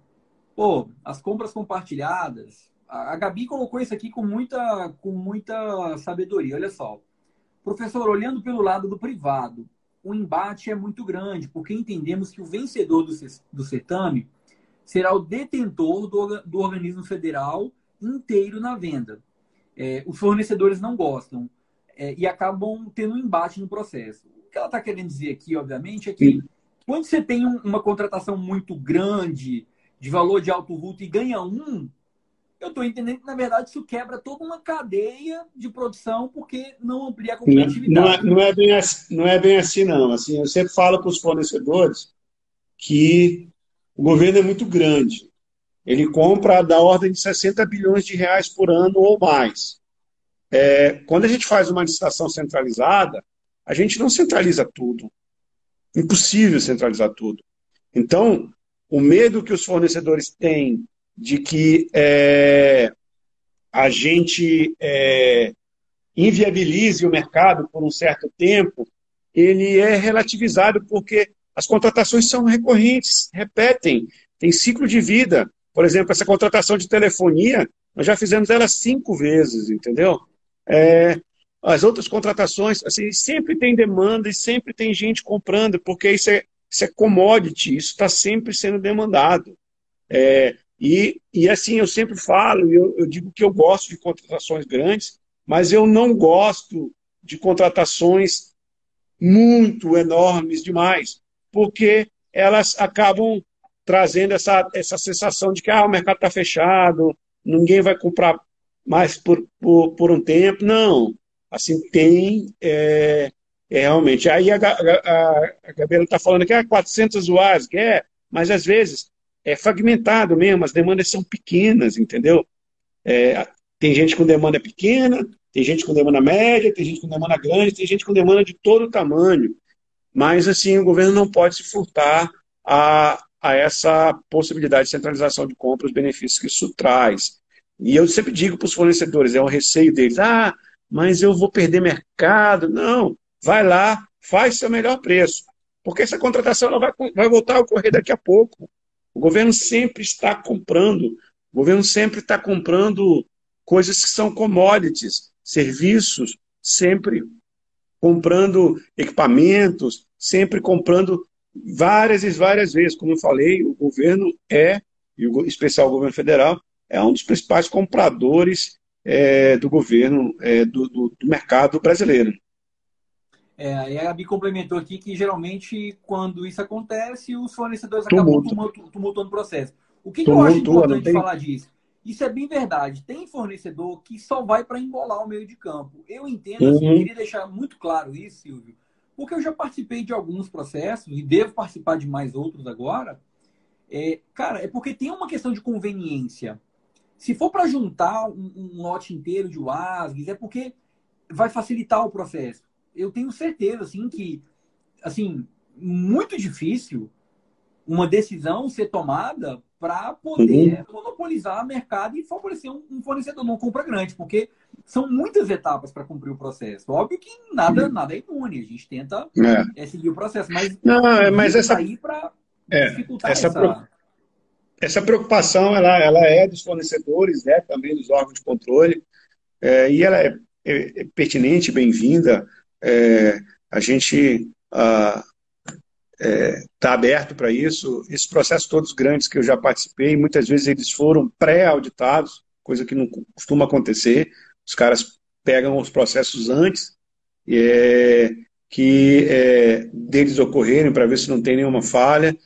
pô, as compras compartilhadas. A Gabi colocou isso aqui com muita, com muita sabedoria. Olha só. Professor, olhando pelo lado do privado, o embate é muito grande, porque entendemos que o vencedor do, do certame será o detentor do, do organismo federal inteiro na venda. É, os fornecedores não gostam é, e acabam tendo um embate no processo. O que ela está querendo dizer aqui, obviamente, é que Sim. Quando você tem um, uma contratação muito grande, de valor de alto vulto, e ganha um, eu estou entendendo que, na verdade, isso quebra toda uma cadeia de produção, porque não amplia a competitividade. Não, é, não, é, bem assim, não é bem assim, não. Assim, eu sempre falo para os fornecedores que o governo é muito grande. Ele compra da ordem de 60 bilhões de reais por ano ou mais. É, quando a gente faz uma licitação centralizada, a gente não centraliza tudo. Impossível centralizar tudo. Então, o medo que os fornecedores têm de que é, a gente é, inviabilize o mercado por um certo tempo, ele é relativizado porque as contratações são recorrentes, repetem, tem ciclo de vida. Por exemplo, essa contratação de telefonia, nós já fizemos ela cinco vezes, entendeu? É, as outras contratações, assim, sempre tem demanda e sempre tem gente comprando, porque isso é, isso é commodity, isso está sempre sendo demandado. É, e, e assim, eu sempre falo, eu, eu digo que eu gosto de contratações grandes, mas eu não gosto de contratações muito enormes demais, porque elas acabam trazendo essa, essa sensação de que ah, o mercado está fechado, ninguém vai comprar mas por, por, por um tempo, não. Assim, tem é, é realmente. Aí a, a, a Gabriela está falando que é ah, 400 usuários, que é, mas às vezes é fragmentado mesmo, as demandas são pequenas, entendeu? É, tem gente com demanda pequena, tem gente com demanda média, tem gente com demanda grande, tem gente com demanda de todo tamanho. Mas, assim, o governo não pode se furtar a, a essa possibilidade de centralização de compra, os benefícios que isso traz. E eu sempre digo para os fornecedores, é o receio deles, ah, mas eu vou perder mercado. Não, vai lá, faz seu melhor preço. Porque essa contratação ela vai, vai voltar a ocorrer daqui a pouco. O governo sempre está comprando, o governo sempre está comprando coisas que são commodities, serviços, sempre comprando equipamentos, sempre comprando várias e várias vezes. Como eu falei, o governo é, e o especial governo federal, é um dos principais compradores é, do governo, é, do, do, do, mercado brasileiro. É, a Gabi complementou aqui que geralmente quando isso acontece, os fornecedores acabam tumultuando o processo. O que, que eu acho importante tem... falar disso? Isso é bem verdade. Tem fornecedor que só vai para embolar o meio de campo. Eu entendo, assim, uhum. assim, eu queria deixar muito claro isso, Silvio, porque eu já participei de alguns processos e devo participar de mais outros agora. É, cara, é porque tem uma questão de conveniência. Se for para juntar um, um, lote inteiro de WASGs, é porque vai facilitar o processo. Eu tenho certeza, assim, que, assim, muito difícil uma decisão ser tomada para poder uhum. monopolizar o mercado e favorecer um, um fornecedor não compra grande, porque são muitas etapas para cumprir o processo. Óbvio que nada, uhum. nada é imune, a gente tenta é. É, seguir o processo, mas não, mas essa aí para é, dificultar essa, essa... essa preocupação ela, ela é dos fornecedores, né, também dos órgãos de controle, é, e ela é, é, é pertinente, bem-vinda. É, a gente está é, aberto para isso. Esses processos todos grandes que eu já participei, muitas vezes eles foram pré-auditados, coisa que não costuma acontecer. Os caras pegam os processos antes é, que deles ocorrerem para ver se não tem nenhuma falha.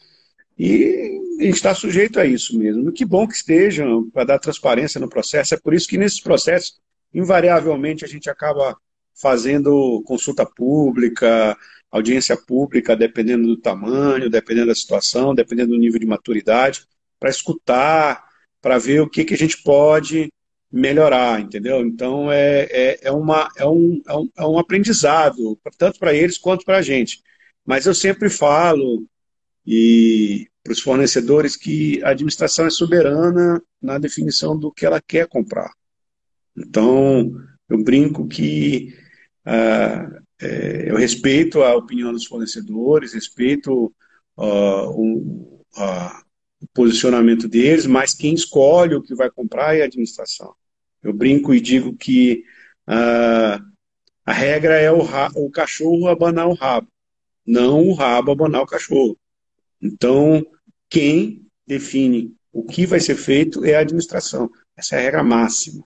E está sujeito a isso mesmo. Que bom que estejam para dar transparência no processo. É por isso que nesses processos, invariavelmente, a gente acaba fazendo consulta pública, audiência pública, dependendo do tamanho, dependendo da situação, dependendo do nível de maturidade, para escutar, para ver o que, que a gente pode melhorar, entendeu? Então é, é, é, uma, é, um, é, um, é um aprendizado, tanto para eles quanto para a gente. Mas eu sempre falo e para os fornecedores que a administração é soberana na definição do que ela quer comprar. Então, eu brinco que ah, é, eu respeito a opinião dos fornecedores, respeito uh, o, o, posicionamento deles, mas quem escolhe o que vai comprar é a administração. Eu brinco e digo que uh, a regra é o, o, cachorro abanar o rabo, não o rabo abanar o cachorro. Então, quem define o que vai ser feito é a administração. Essa é a regra máxima.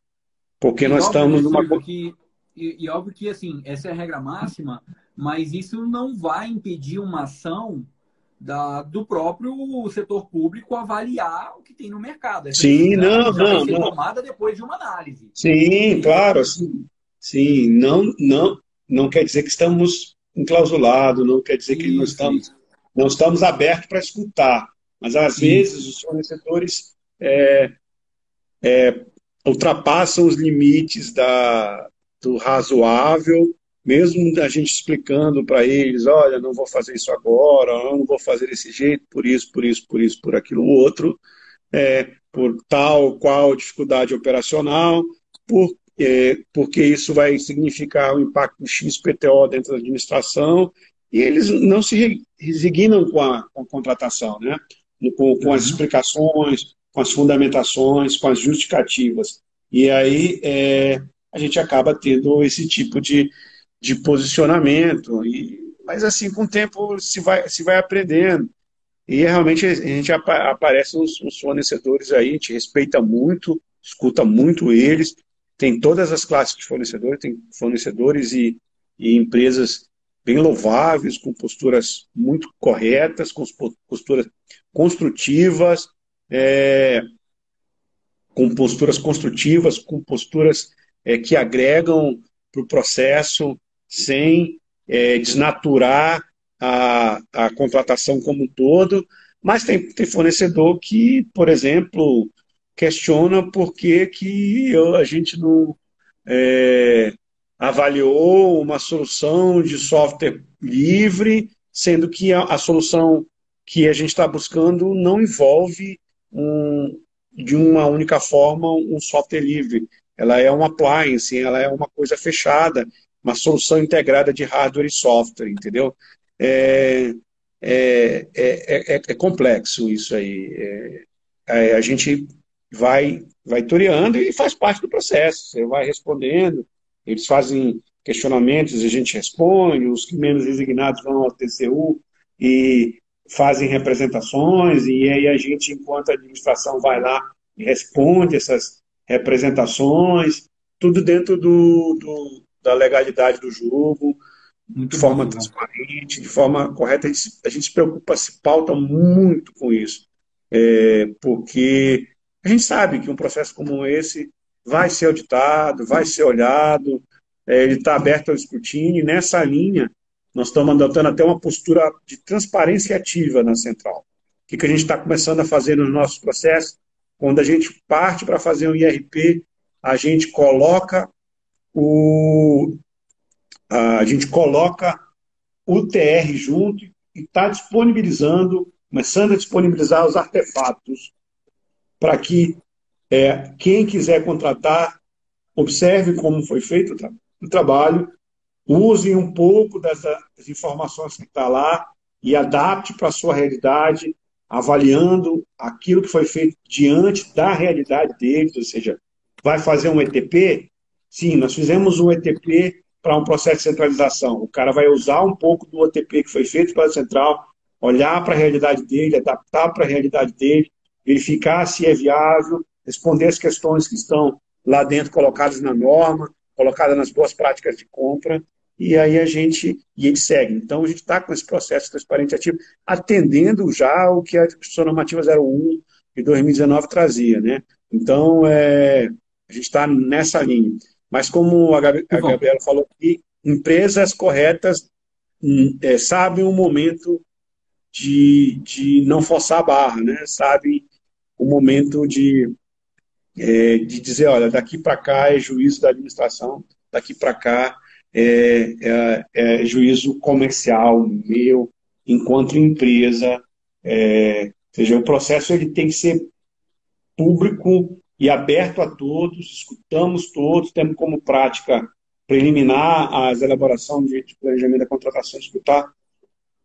Porque e nós estamos numa. Que e, e, óbvio que, assim, essa é a regra máxima, mas isso não vai impedir uma ação da, do próprio setor público avaliar o que tem no mercado. Essa sim, não, não, vai ser não. tomada depois de uma análise. Sim, claro, sim. Sim, não, não, não quer dizer que estamos enclausulados, não quer dizer que isso, não estamos, não estamos abertos para escutar. Mas, às sim. vezes, os fornecedores é, é, ultrapassam os limites da, do razoável, mesmo a gente explicando para eles, olha, não vou fazer isso agora, não vou fazer desse jeito, por isso, por isso, por isso, por aquilo outro, é, por tal qual dificuldade operacional, por, é, porque isso vai significar um impacto XPTO dentro da administração, e eles não se resignam com a, com a contratação, né? com, com as uhum. explicações, com as fundamentações, com as justificativas. E aí é, a gente acaba tendo esse tipo de, de posicionamento. E, mas assim, com o tempo se vai, se vai aprendendo. E realmente a gente aparece os, os fornecedores aí, a gente respeita muito, escuta muito eles, tem todas as classes de fornecedores, tem fornecedores e, e empresas bem louváveis, com posturas muito corretas, com posturas construtivas. É, com posturas construtivas, com posturas é, que agregam para o processo sem é, desnaturar a, a contratação como um todo, mas tem, tem fornecedor que, por exemplo, questiona por que, que eu, a gente não é, avaliou uma solução de software livre, sendo que a, a solução que a gente está buscando não envolve um, de uma única forma um software livre. Ela é um appliance, ela é uma coisa fechada, uma solução integrada de hardware e software, entendeu? É, é, é, é, é complexo isso aí. É, é, a gente vai, vai toreando e faz parte do processo. Você vai respondendo, eles fazem questionamentos, a gente responde, os que menos resignados vão ao TCU e fazem representações, e aí a gente, enquanto administração, vai lá e responde essas representações, tudo dentro do, do da legalidade do jogo, muito de forma bom, transparente, de forma correta. A gente, a gente se preocupa, se pauta muito com isso, é, porque a gente sabe que um processo como esse vai ser auditado, vai ser olhado, é, ele está aberto ao escrutínio, e nessa linha nós estamos adotando até uma postura de transparência ativa na central. O que, que a gente está começando a fazer nos nossos processos? Quando a gente parte para fazer um IRP, a gente coloca o, a gente coloca o TR junto e está disponibilizando, começando a disponibilizar os artefatos para que é, quem quiser contratar observe como foi feito o, tra o trabalho, use um pouco das, informações que está lá e adapte para a sua realidade, avaliando aquilo que foi feito diante da realidade deles, ou seja, vai fazer um ETP? Sim, nós fizemos um ETP para um processo de centralização. O cara vai usar um pouco do OTP que foi feito pela central, olhar para a realidade dele, adaptar para a realidade dele, verificar se é viável, responder as questões que estão lá dentro colocadas na norma, colocadas nas boas práticas de compra, e aí a gente, e ele segue. Então a gente está com esse processo transparente ativo, atendendo já o que a Discussão Normativa 01 de 2019 trazia. Né? Então é, a gente está nessa linha. Mas como a, Gabriela falou aqui, empresas corretas hum, é, sabem o momento de, de não forçar a barra, né? sabem o momento de, é, de dizer, olha, daqui para cá é juízo da administração, daqui para cá é, é, é, juízo comercial meu, enquanto empresa. É, seja, o processo ele tem que ser público e aberto a todos, escutamos todos, temos como prática preliminar as elaborações de, de planejamento da contratação, escutar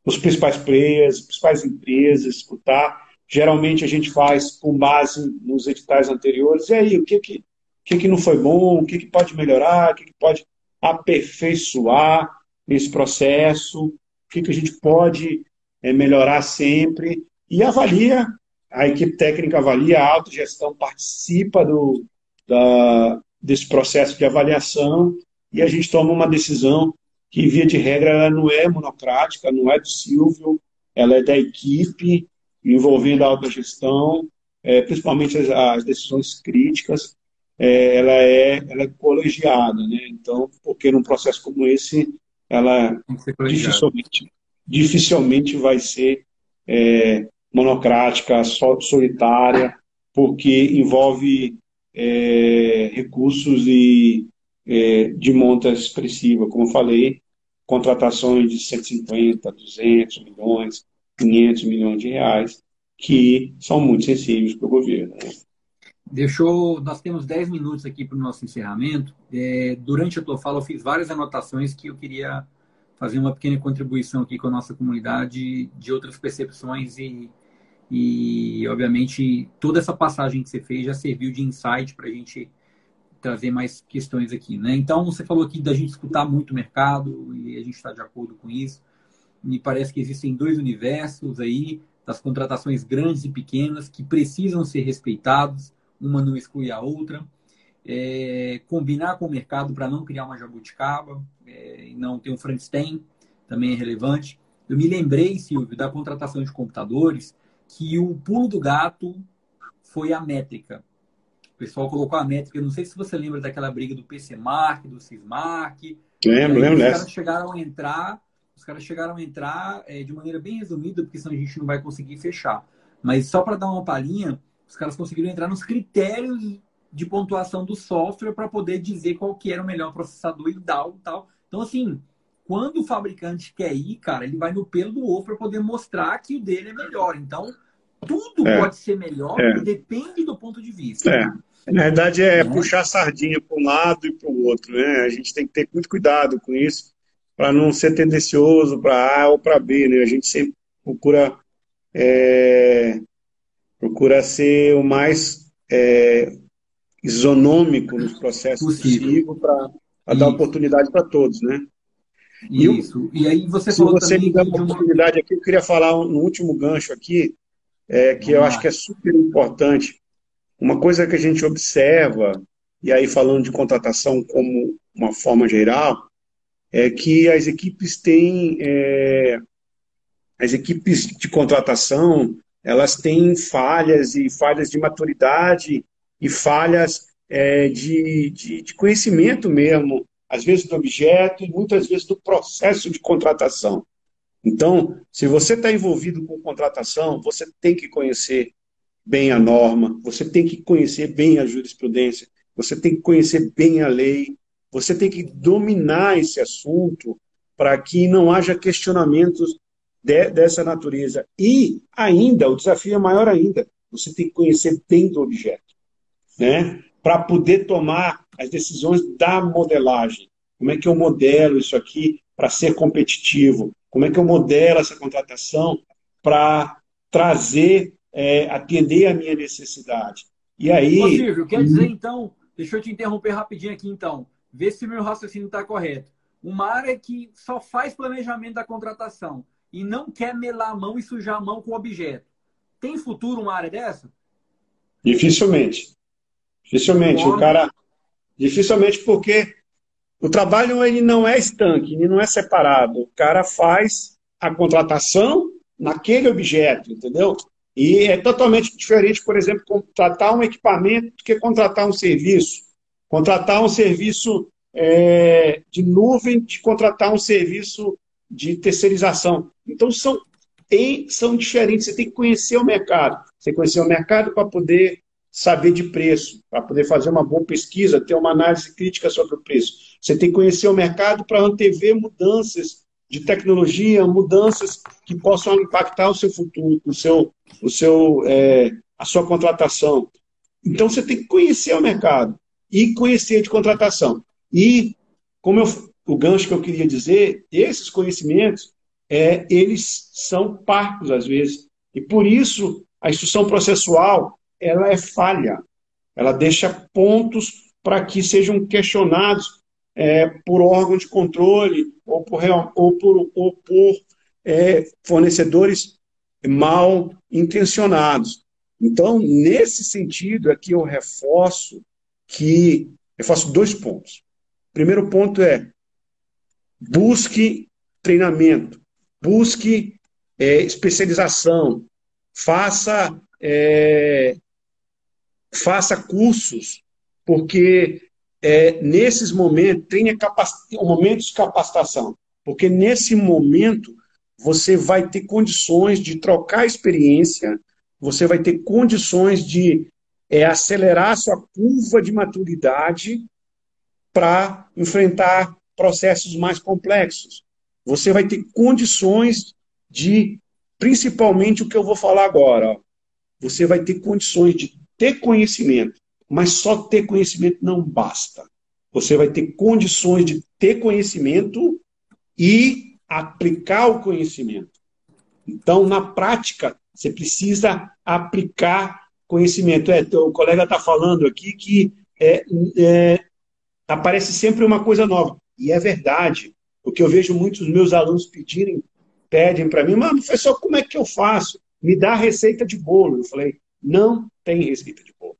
os principais players, as principais empresas, escutar. Geralmente a gente faz com base nos editais anteriores. E aí, o que que, que, que não foi bom? O que, que pode melhorar? O que, que pode aperfeiçoar nesse processo? O que, que a gente pode é, melhorar sempre? E avalia a equipe técnica avalia, a autogestão participa do, da, desse processo de avaliação e a gente toma uma decisão que, via de regra, ela não é monocrática, não é do Silvio, ela é da equipe envolvendo a autogestão, é, principalmente as, as, decisões críticas, é, ela, é, ela é colegiada. Né? Então, porque num processo como esse, ela dificilmente, dificilmente vai ser é, monocrática, solitária, porque envolve é, recursos e, é, de monta expressiva, como eu falei, contratações de 150, 200 milhões, 500 milhões de reais, que são muito sensíveis para o governo. Né? Deixou, nós temos 10 minutos aqui para o nosso encerramento. É, durante a tua fala, eu fiz várias anotações que eu queria fazer uma pequena contribuição aqui com a nossa comunidade de outras percepções e e, obviamente, toda essa passagem que você fez já serviu de insight para a gente trazer mais questões aqui. Né? Então, você falou aqui da gente escutar muito o mercado e a gente está de acordo com isso. Me parece que existem dois universos aí, das contratações grandes e pequenas, que precisam ser respeitados, uma não exclui a outra. É, combinar com o mercado para não criar uma jabuticaba é, e não ter um Frankenstein também é relevante. Eu me lembrei, Silvio, da contratação de computadores que o pulo do gato foi a métrica. pessoal colocou a métrica, eu não sei se você lembra daquela briga do PC Mark, do Cismark. Lembro, lembro Os caras chegaram a entrar, os caras chegaram a entrar é, de maneira bem resumida, porque senão a gente não vai conseguir fechar. Mas só para dar uma palhinha, os caras conseguiram entrar nos critérios de pontuação do software para poder dizer qual que era o melhor processador e tal, tal. Então, assim, quando o fabricante quer ir, cara, ele vai no pelo do ovo para poder mostrar que o dele é melhor. Então, tudo É. pode ser melhor, É. depende do ponto de vista. É. Na verdade, é Né? puxar a sardinha para um lado e para o outro, né? A gente tem que ter muito cuidado com isso, para não ser tendencioso para A ou para B, né? A gente sempre procura, é, procura ser o mais é, isonômico nos processos Possível. para dar oportunidade para todos, né? E Isso. E aí você Se você me de uma oportunidade aqui, eu queria falar um- no último gancho aqui, é, que eu Vamos acho lá. que é super importante. Uma coisa que a gente observa, e aí falando de contratação como uma forma geral, é que as equipes têm, é, as equipes de contratação, elas têm falhas e falhas de maturidade e falhas é, de, de, de conhecimento mesmo, às vezes do objeto e muitas vezes do processo de contratação. Então, se você está envolvido com contratação, você tem que conhecer bem a norma, você tem que conhecer bem a jurisprudência, você tem que conhecer bem a lei, você tem que dominar esse assunto para que não haja questionamentos de, dessa natureza. E ainda, o desafio é maior ainda, você tem que conhecer bem do objeto, né? Para poder tomar as decisões da modelagem. Como é que eu modelo isso aqui para ser competitivo? Como é que eu modelo essa contratação para trazer, é, atender a minha necessidade? E aí. Ô, Silvio, quer dizer então, deixa eu te interromper rapidinho aqui então, ver se meu raciocínio está correto. Uma área que só faz planejamento da contratação e não quer melar a mão e sujar a mão com o objeto. Tem futuro uma área dessa? Dificilmente. Dificilmente. O cara. Dificilmente porque o trabalho ele não é estanque, ele não é separado. O cara faz a contratação naquele objeto, entendeu? E é totalmente diferente, por exemplo, contratar um equipamento do que contratar um serviço. Contratar um serviço é, de nuvem, de contratar um serviço de terceirização. Então, são, tem, são diferentes. Você tem que conhecer o mercado. Você conhecer o mercado para poder saber de preço, para poder fazer uma boa pesquisa, ter uma análise crítica sobre o preço. Você tem que conhecer o mercado para antever mudanças de tecnologia, mudanças que possam impactar o seu futuro, o seu, o seu, é, a sua contratação. Então você tem que conhecer o mercado e conhecer de contratação. E como eu, o gancho que eu queria dizer, esses conhecimentos, é, eles são parcos às vezes. E por isso a instrução processual ela é falha. Ela deixa pontos para que sejam questionados é, por órgão de controle ou por, ou por, ou por é, fornecedores mal intencionados. Então, nesse sentido, aqui eu reforço que eu faço dois pontos. Primeiro ponto é busque treinamento, busque é, especialização, faça é, faça cursos, porque é, nesses momentos, tenha momentos de capacitação, porque nesse momento você vai ter condições de trocar experiência, você vai ter condições de é, acelerar sua curva de maturidade para enfrentar processos mais complexos. Você vai ter condições de, principalmente o que eu vou falar agora, ó, você vai ter condições de ter conhecimento, mas só ter conhecimento não basta. Você vai ter condições de ter conhecimento e aplicar o conhecimento. Então, na prática, você precisa aplicar conhecimento. É, o colega está falando aqui que é, é, aparece sempre uma coisa nova. E é verdade, porque eu vejo muitos meus alunos pedirem, pedem para mim, mas professor, como é que eu faço? Me dá receita de bolo. Eu falei, não tem receita de bolo.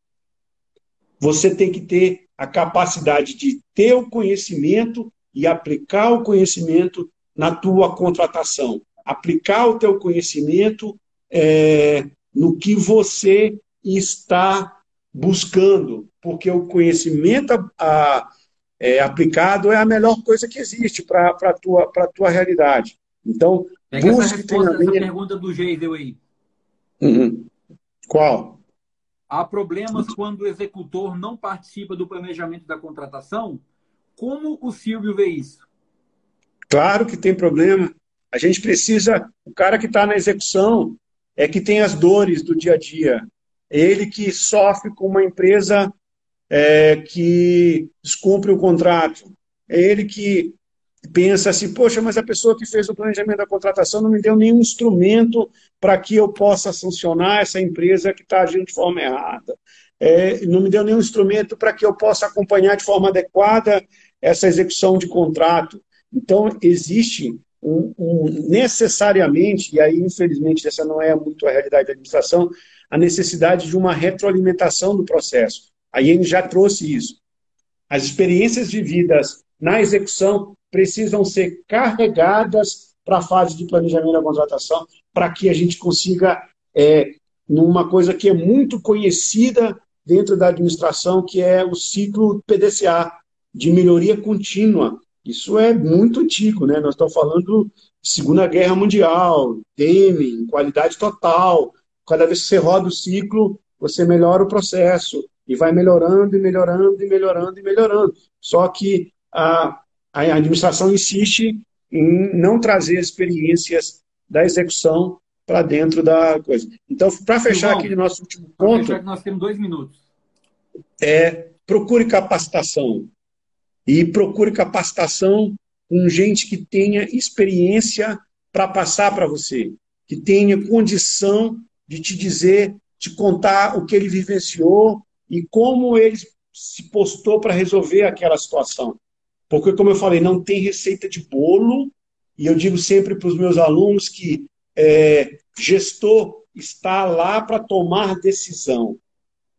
Você tem que ter a capacidade de ter o conhecimento e aplicar o conhecimento na tua contratação. Aplicar o teu conhecimento é, no que você está buscando, porque o conhecimento a, é, aplicado é a melhor coisa que existe para a tua, tua realidade. Então, Pega busque essa resposta essa pergunta do Geisel aí. Uhum. Qual? Há problemas quando o executor não participa do planejamento da contratação? Como o Silvio vê isso? Claro que tem problema. A gente precisa, o cara que está na execução é que tem as dores do dia a dia. Ele que sofre com uma empresa é, que descumpre o contrato. É ele que pensa assim, poxa, mas a pessoa que fez o planejamento da contratação não me deu nenhum instrumento para que eu possa sancionar essa empresa que está agindo de forma errada. É, não me deu nenhum instrumento para que eu possa acompanhar de forma adequada essa execução de contrato. Então, existe um, um, necessariamente, e aí, infelizmente, essa não é muito a realidade da administração, a necessidade de uma retroalimentação do processo. A IEN já trouxe isso. As experiências vividas na execução precisam ser carregadas para a fase de planejamento da contratação, para que a gente consiga, é, numa coisa que é muito conhecida dentro da administração, que é o ciclo PDCA, de melhoria contínua. Isso é muito antigo, né? Nós estamos falando Segunda Guerra Mundial, Deming, qualidade total. Cada vez que você roda o ciclo, você melhora o processo e vai melhorando e melhorando e melhorando e melhorando. Só que a, a administração insiste em não trazer experiências da execução para dentro da coisa. Então, para fechar aqui nosso último ponto. nós temos dois minutos. É, procure capacitação. E procure capacitação com gente que tenha experiência para passar para você, que tenha condição de te dizer, de contar o que ele vivenciou e como ele se postou para resolver aquela situação. Porque, como eu falei, não tem receita de bolo, e eu digo sempre para os meus alunos que é, gestor está lá para tomar decisão.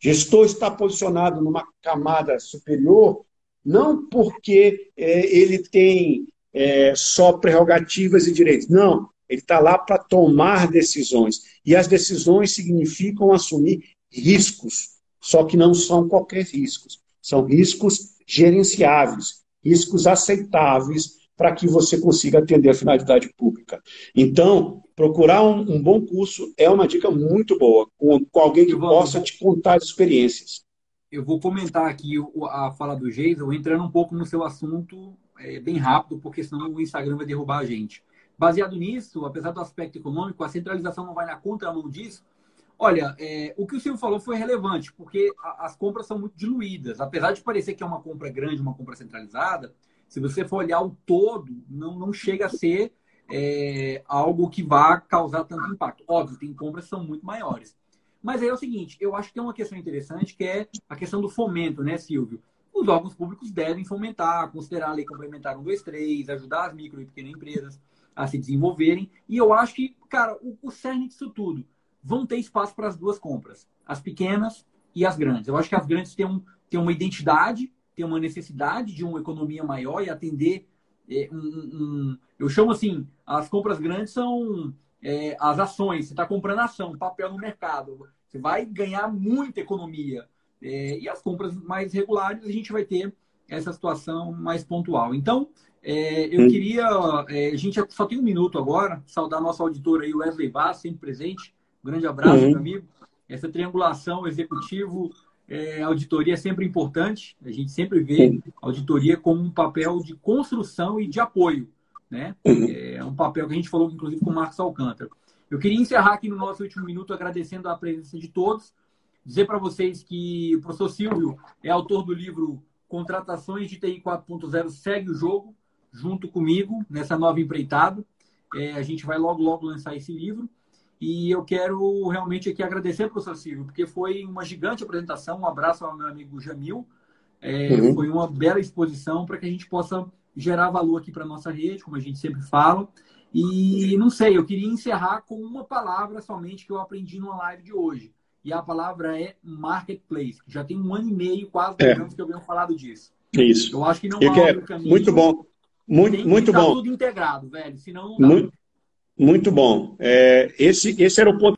Gestor está posicionado numa camada superior, não porque é, ele tem é, só prerrogativas e direitos. Não, ele está lá para tomar decisões. E as decisões significam assumir riscos, só que não são qualquer riscos. São riscos gerenciáveis riscos aceitáveis para que você consiga atender a finalidade pública. Então, procurar um, um bom curso é uma dica muito boa, com, com alguém que possa te contar as experiências. Eu vou comentar aqui a fala do Geisel, entrando um pouco no seu assunto é, bem rápido, porque senão o Instagram vai derrubar a gente. Baseado nisso, apesar do aspecto econômico, a centralização não vai na contramão disso, Olha, é, o que o Silvio falou foi relevante, porque a, as compras são muito diluídas. Apesar de parecer que é uma compra grande, uma compra centralizada, se você for olhar o todo, não, não chega a ser é, algo que vá causar tanto impacto. Óbvio, tem compras que são muito maiores. Mas aí é o seguinte, eu acho que tem uma questão interessante que é a questão do fomento, né, Silvio? Os órgãos públicos devem fomentar, considerar a lei complementar 123, ajudar as micro e pequenas empresas a se desenvolverem. E eu acho que, cara, o, o cerne disso tudo vão ter espaço para as duas compras, as pequenas e as grandes. Eu acho que as grandes têm, um, têm uma identidade, têm uma necessidade de uma economia maior e atender é, um, um, eu chamo assim, as compras grandes são é, as ações. Você está comprando ação, papel no mercado. Você vai ganhar muita economia. É, e as compras mais regulares, a gente vai ter essa situação mais pontual. Então, é, eu queria. É, a gente só tem um minuto agora, saudar nosso auditor aí, Wesley Bass, sempre presente. Um grande abraço, uhum. meu amigo. Essa triangulação executivo, é, auditoria é sempre importante. A gente sempre vê auditoria como um papel de construção e de apoio. Né? Uhum. É um papel que a gente falou, inclusive, com o Marcos Alcântara. Eu queria encerrar aqui no nosso último minuto agradecendo a presença de todos. Dizer para vocês que o professor Silvio é autor do livro Contratações de TI 4.0 Segue o Jogo, junto comigo, nessa nova empreitada. É, a gente vai logo, logo lançar esse livro. E eu quero realmente aqui agradecer, professor Silvio, porque foi uma gigante apresentação. Um abraço ao meu amigo Jamil. É, uhum. Foi uma bela exposição para que a gente possa gerar valor aqui para a nossa rede, como a gente sempre fala. E não sei, eu queria encerrar com uma palavra somente que eu aprendi numa live de hoje. E a palavra é marketplace. Já tem um ano e meio, quase dois é. anos que eu venho falado disso. Isso. Eu acho que não há outro caminho. Muito bom. Muito, muito bom. tudo integrado, velho. Senão. Muito, muito bom. É, esse, esse era o ponto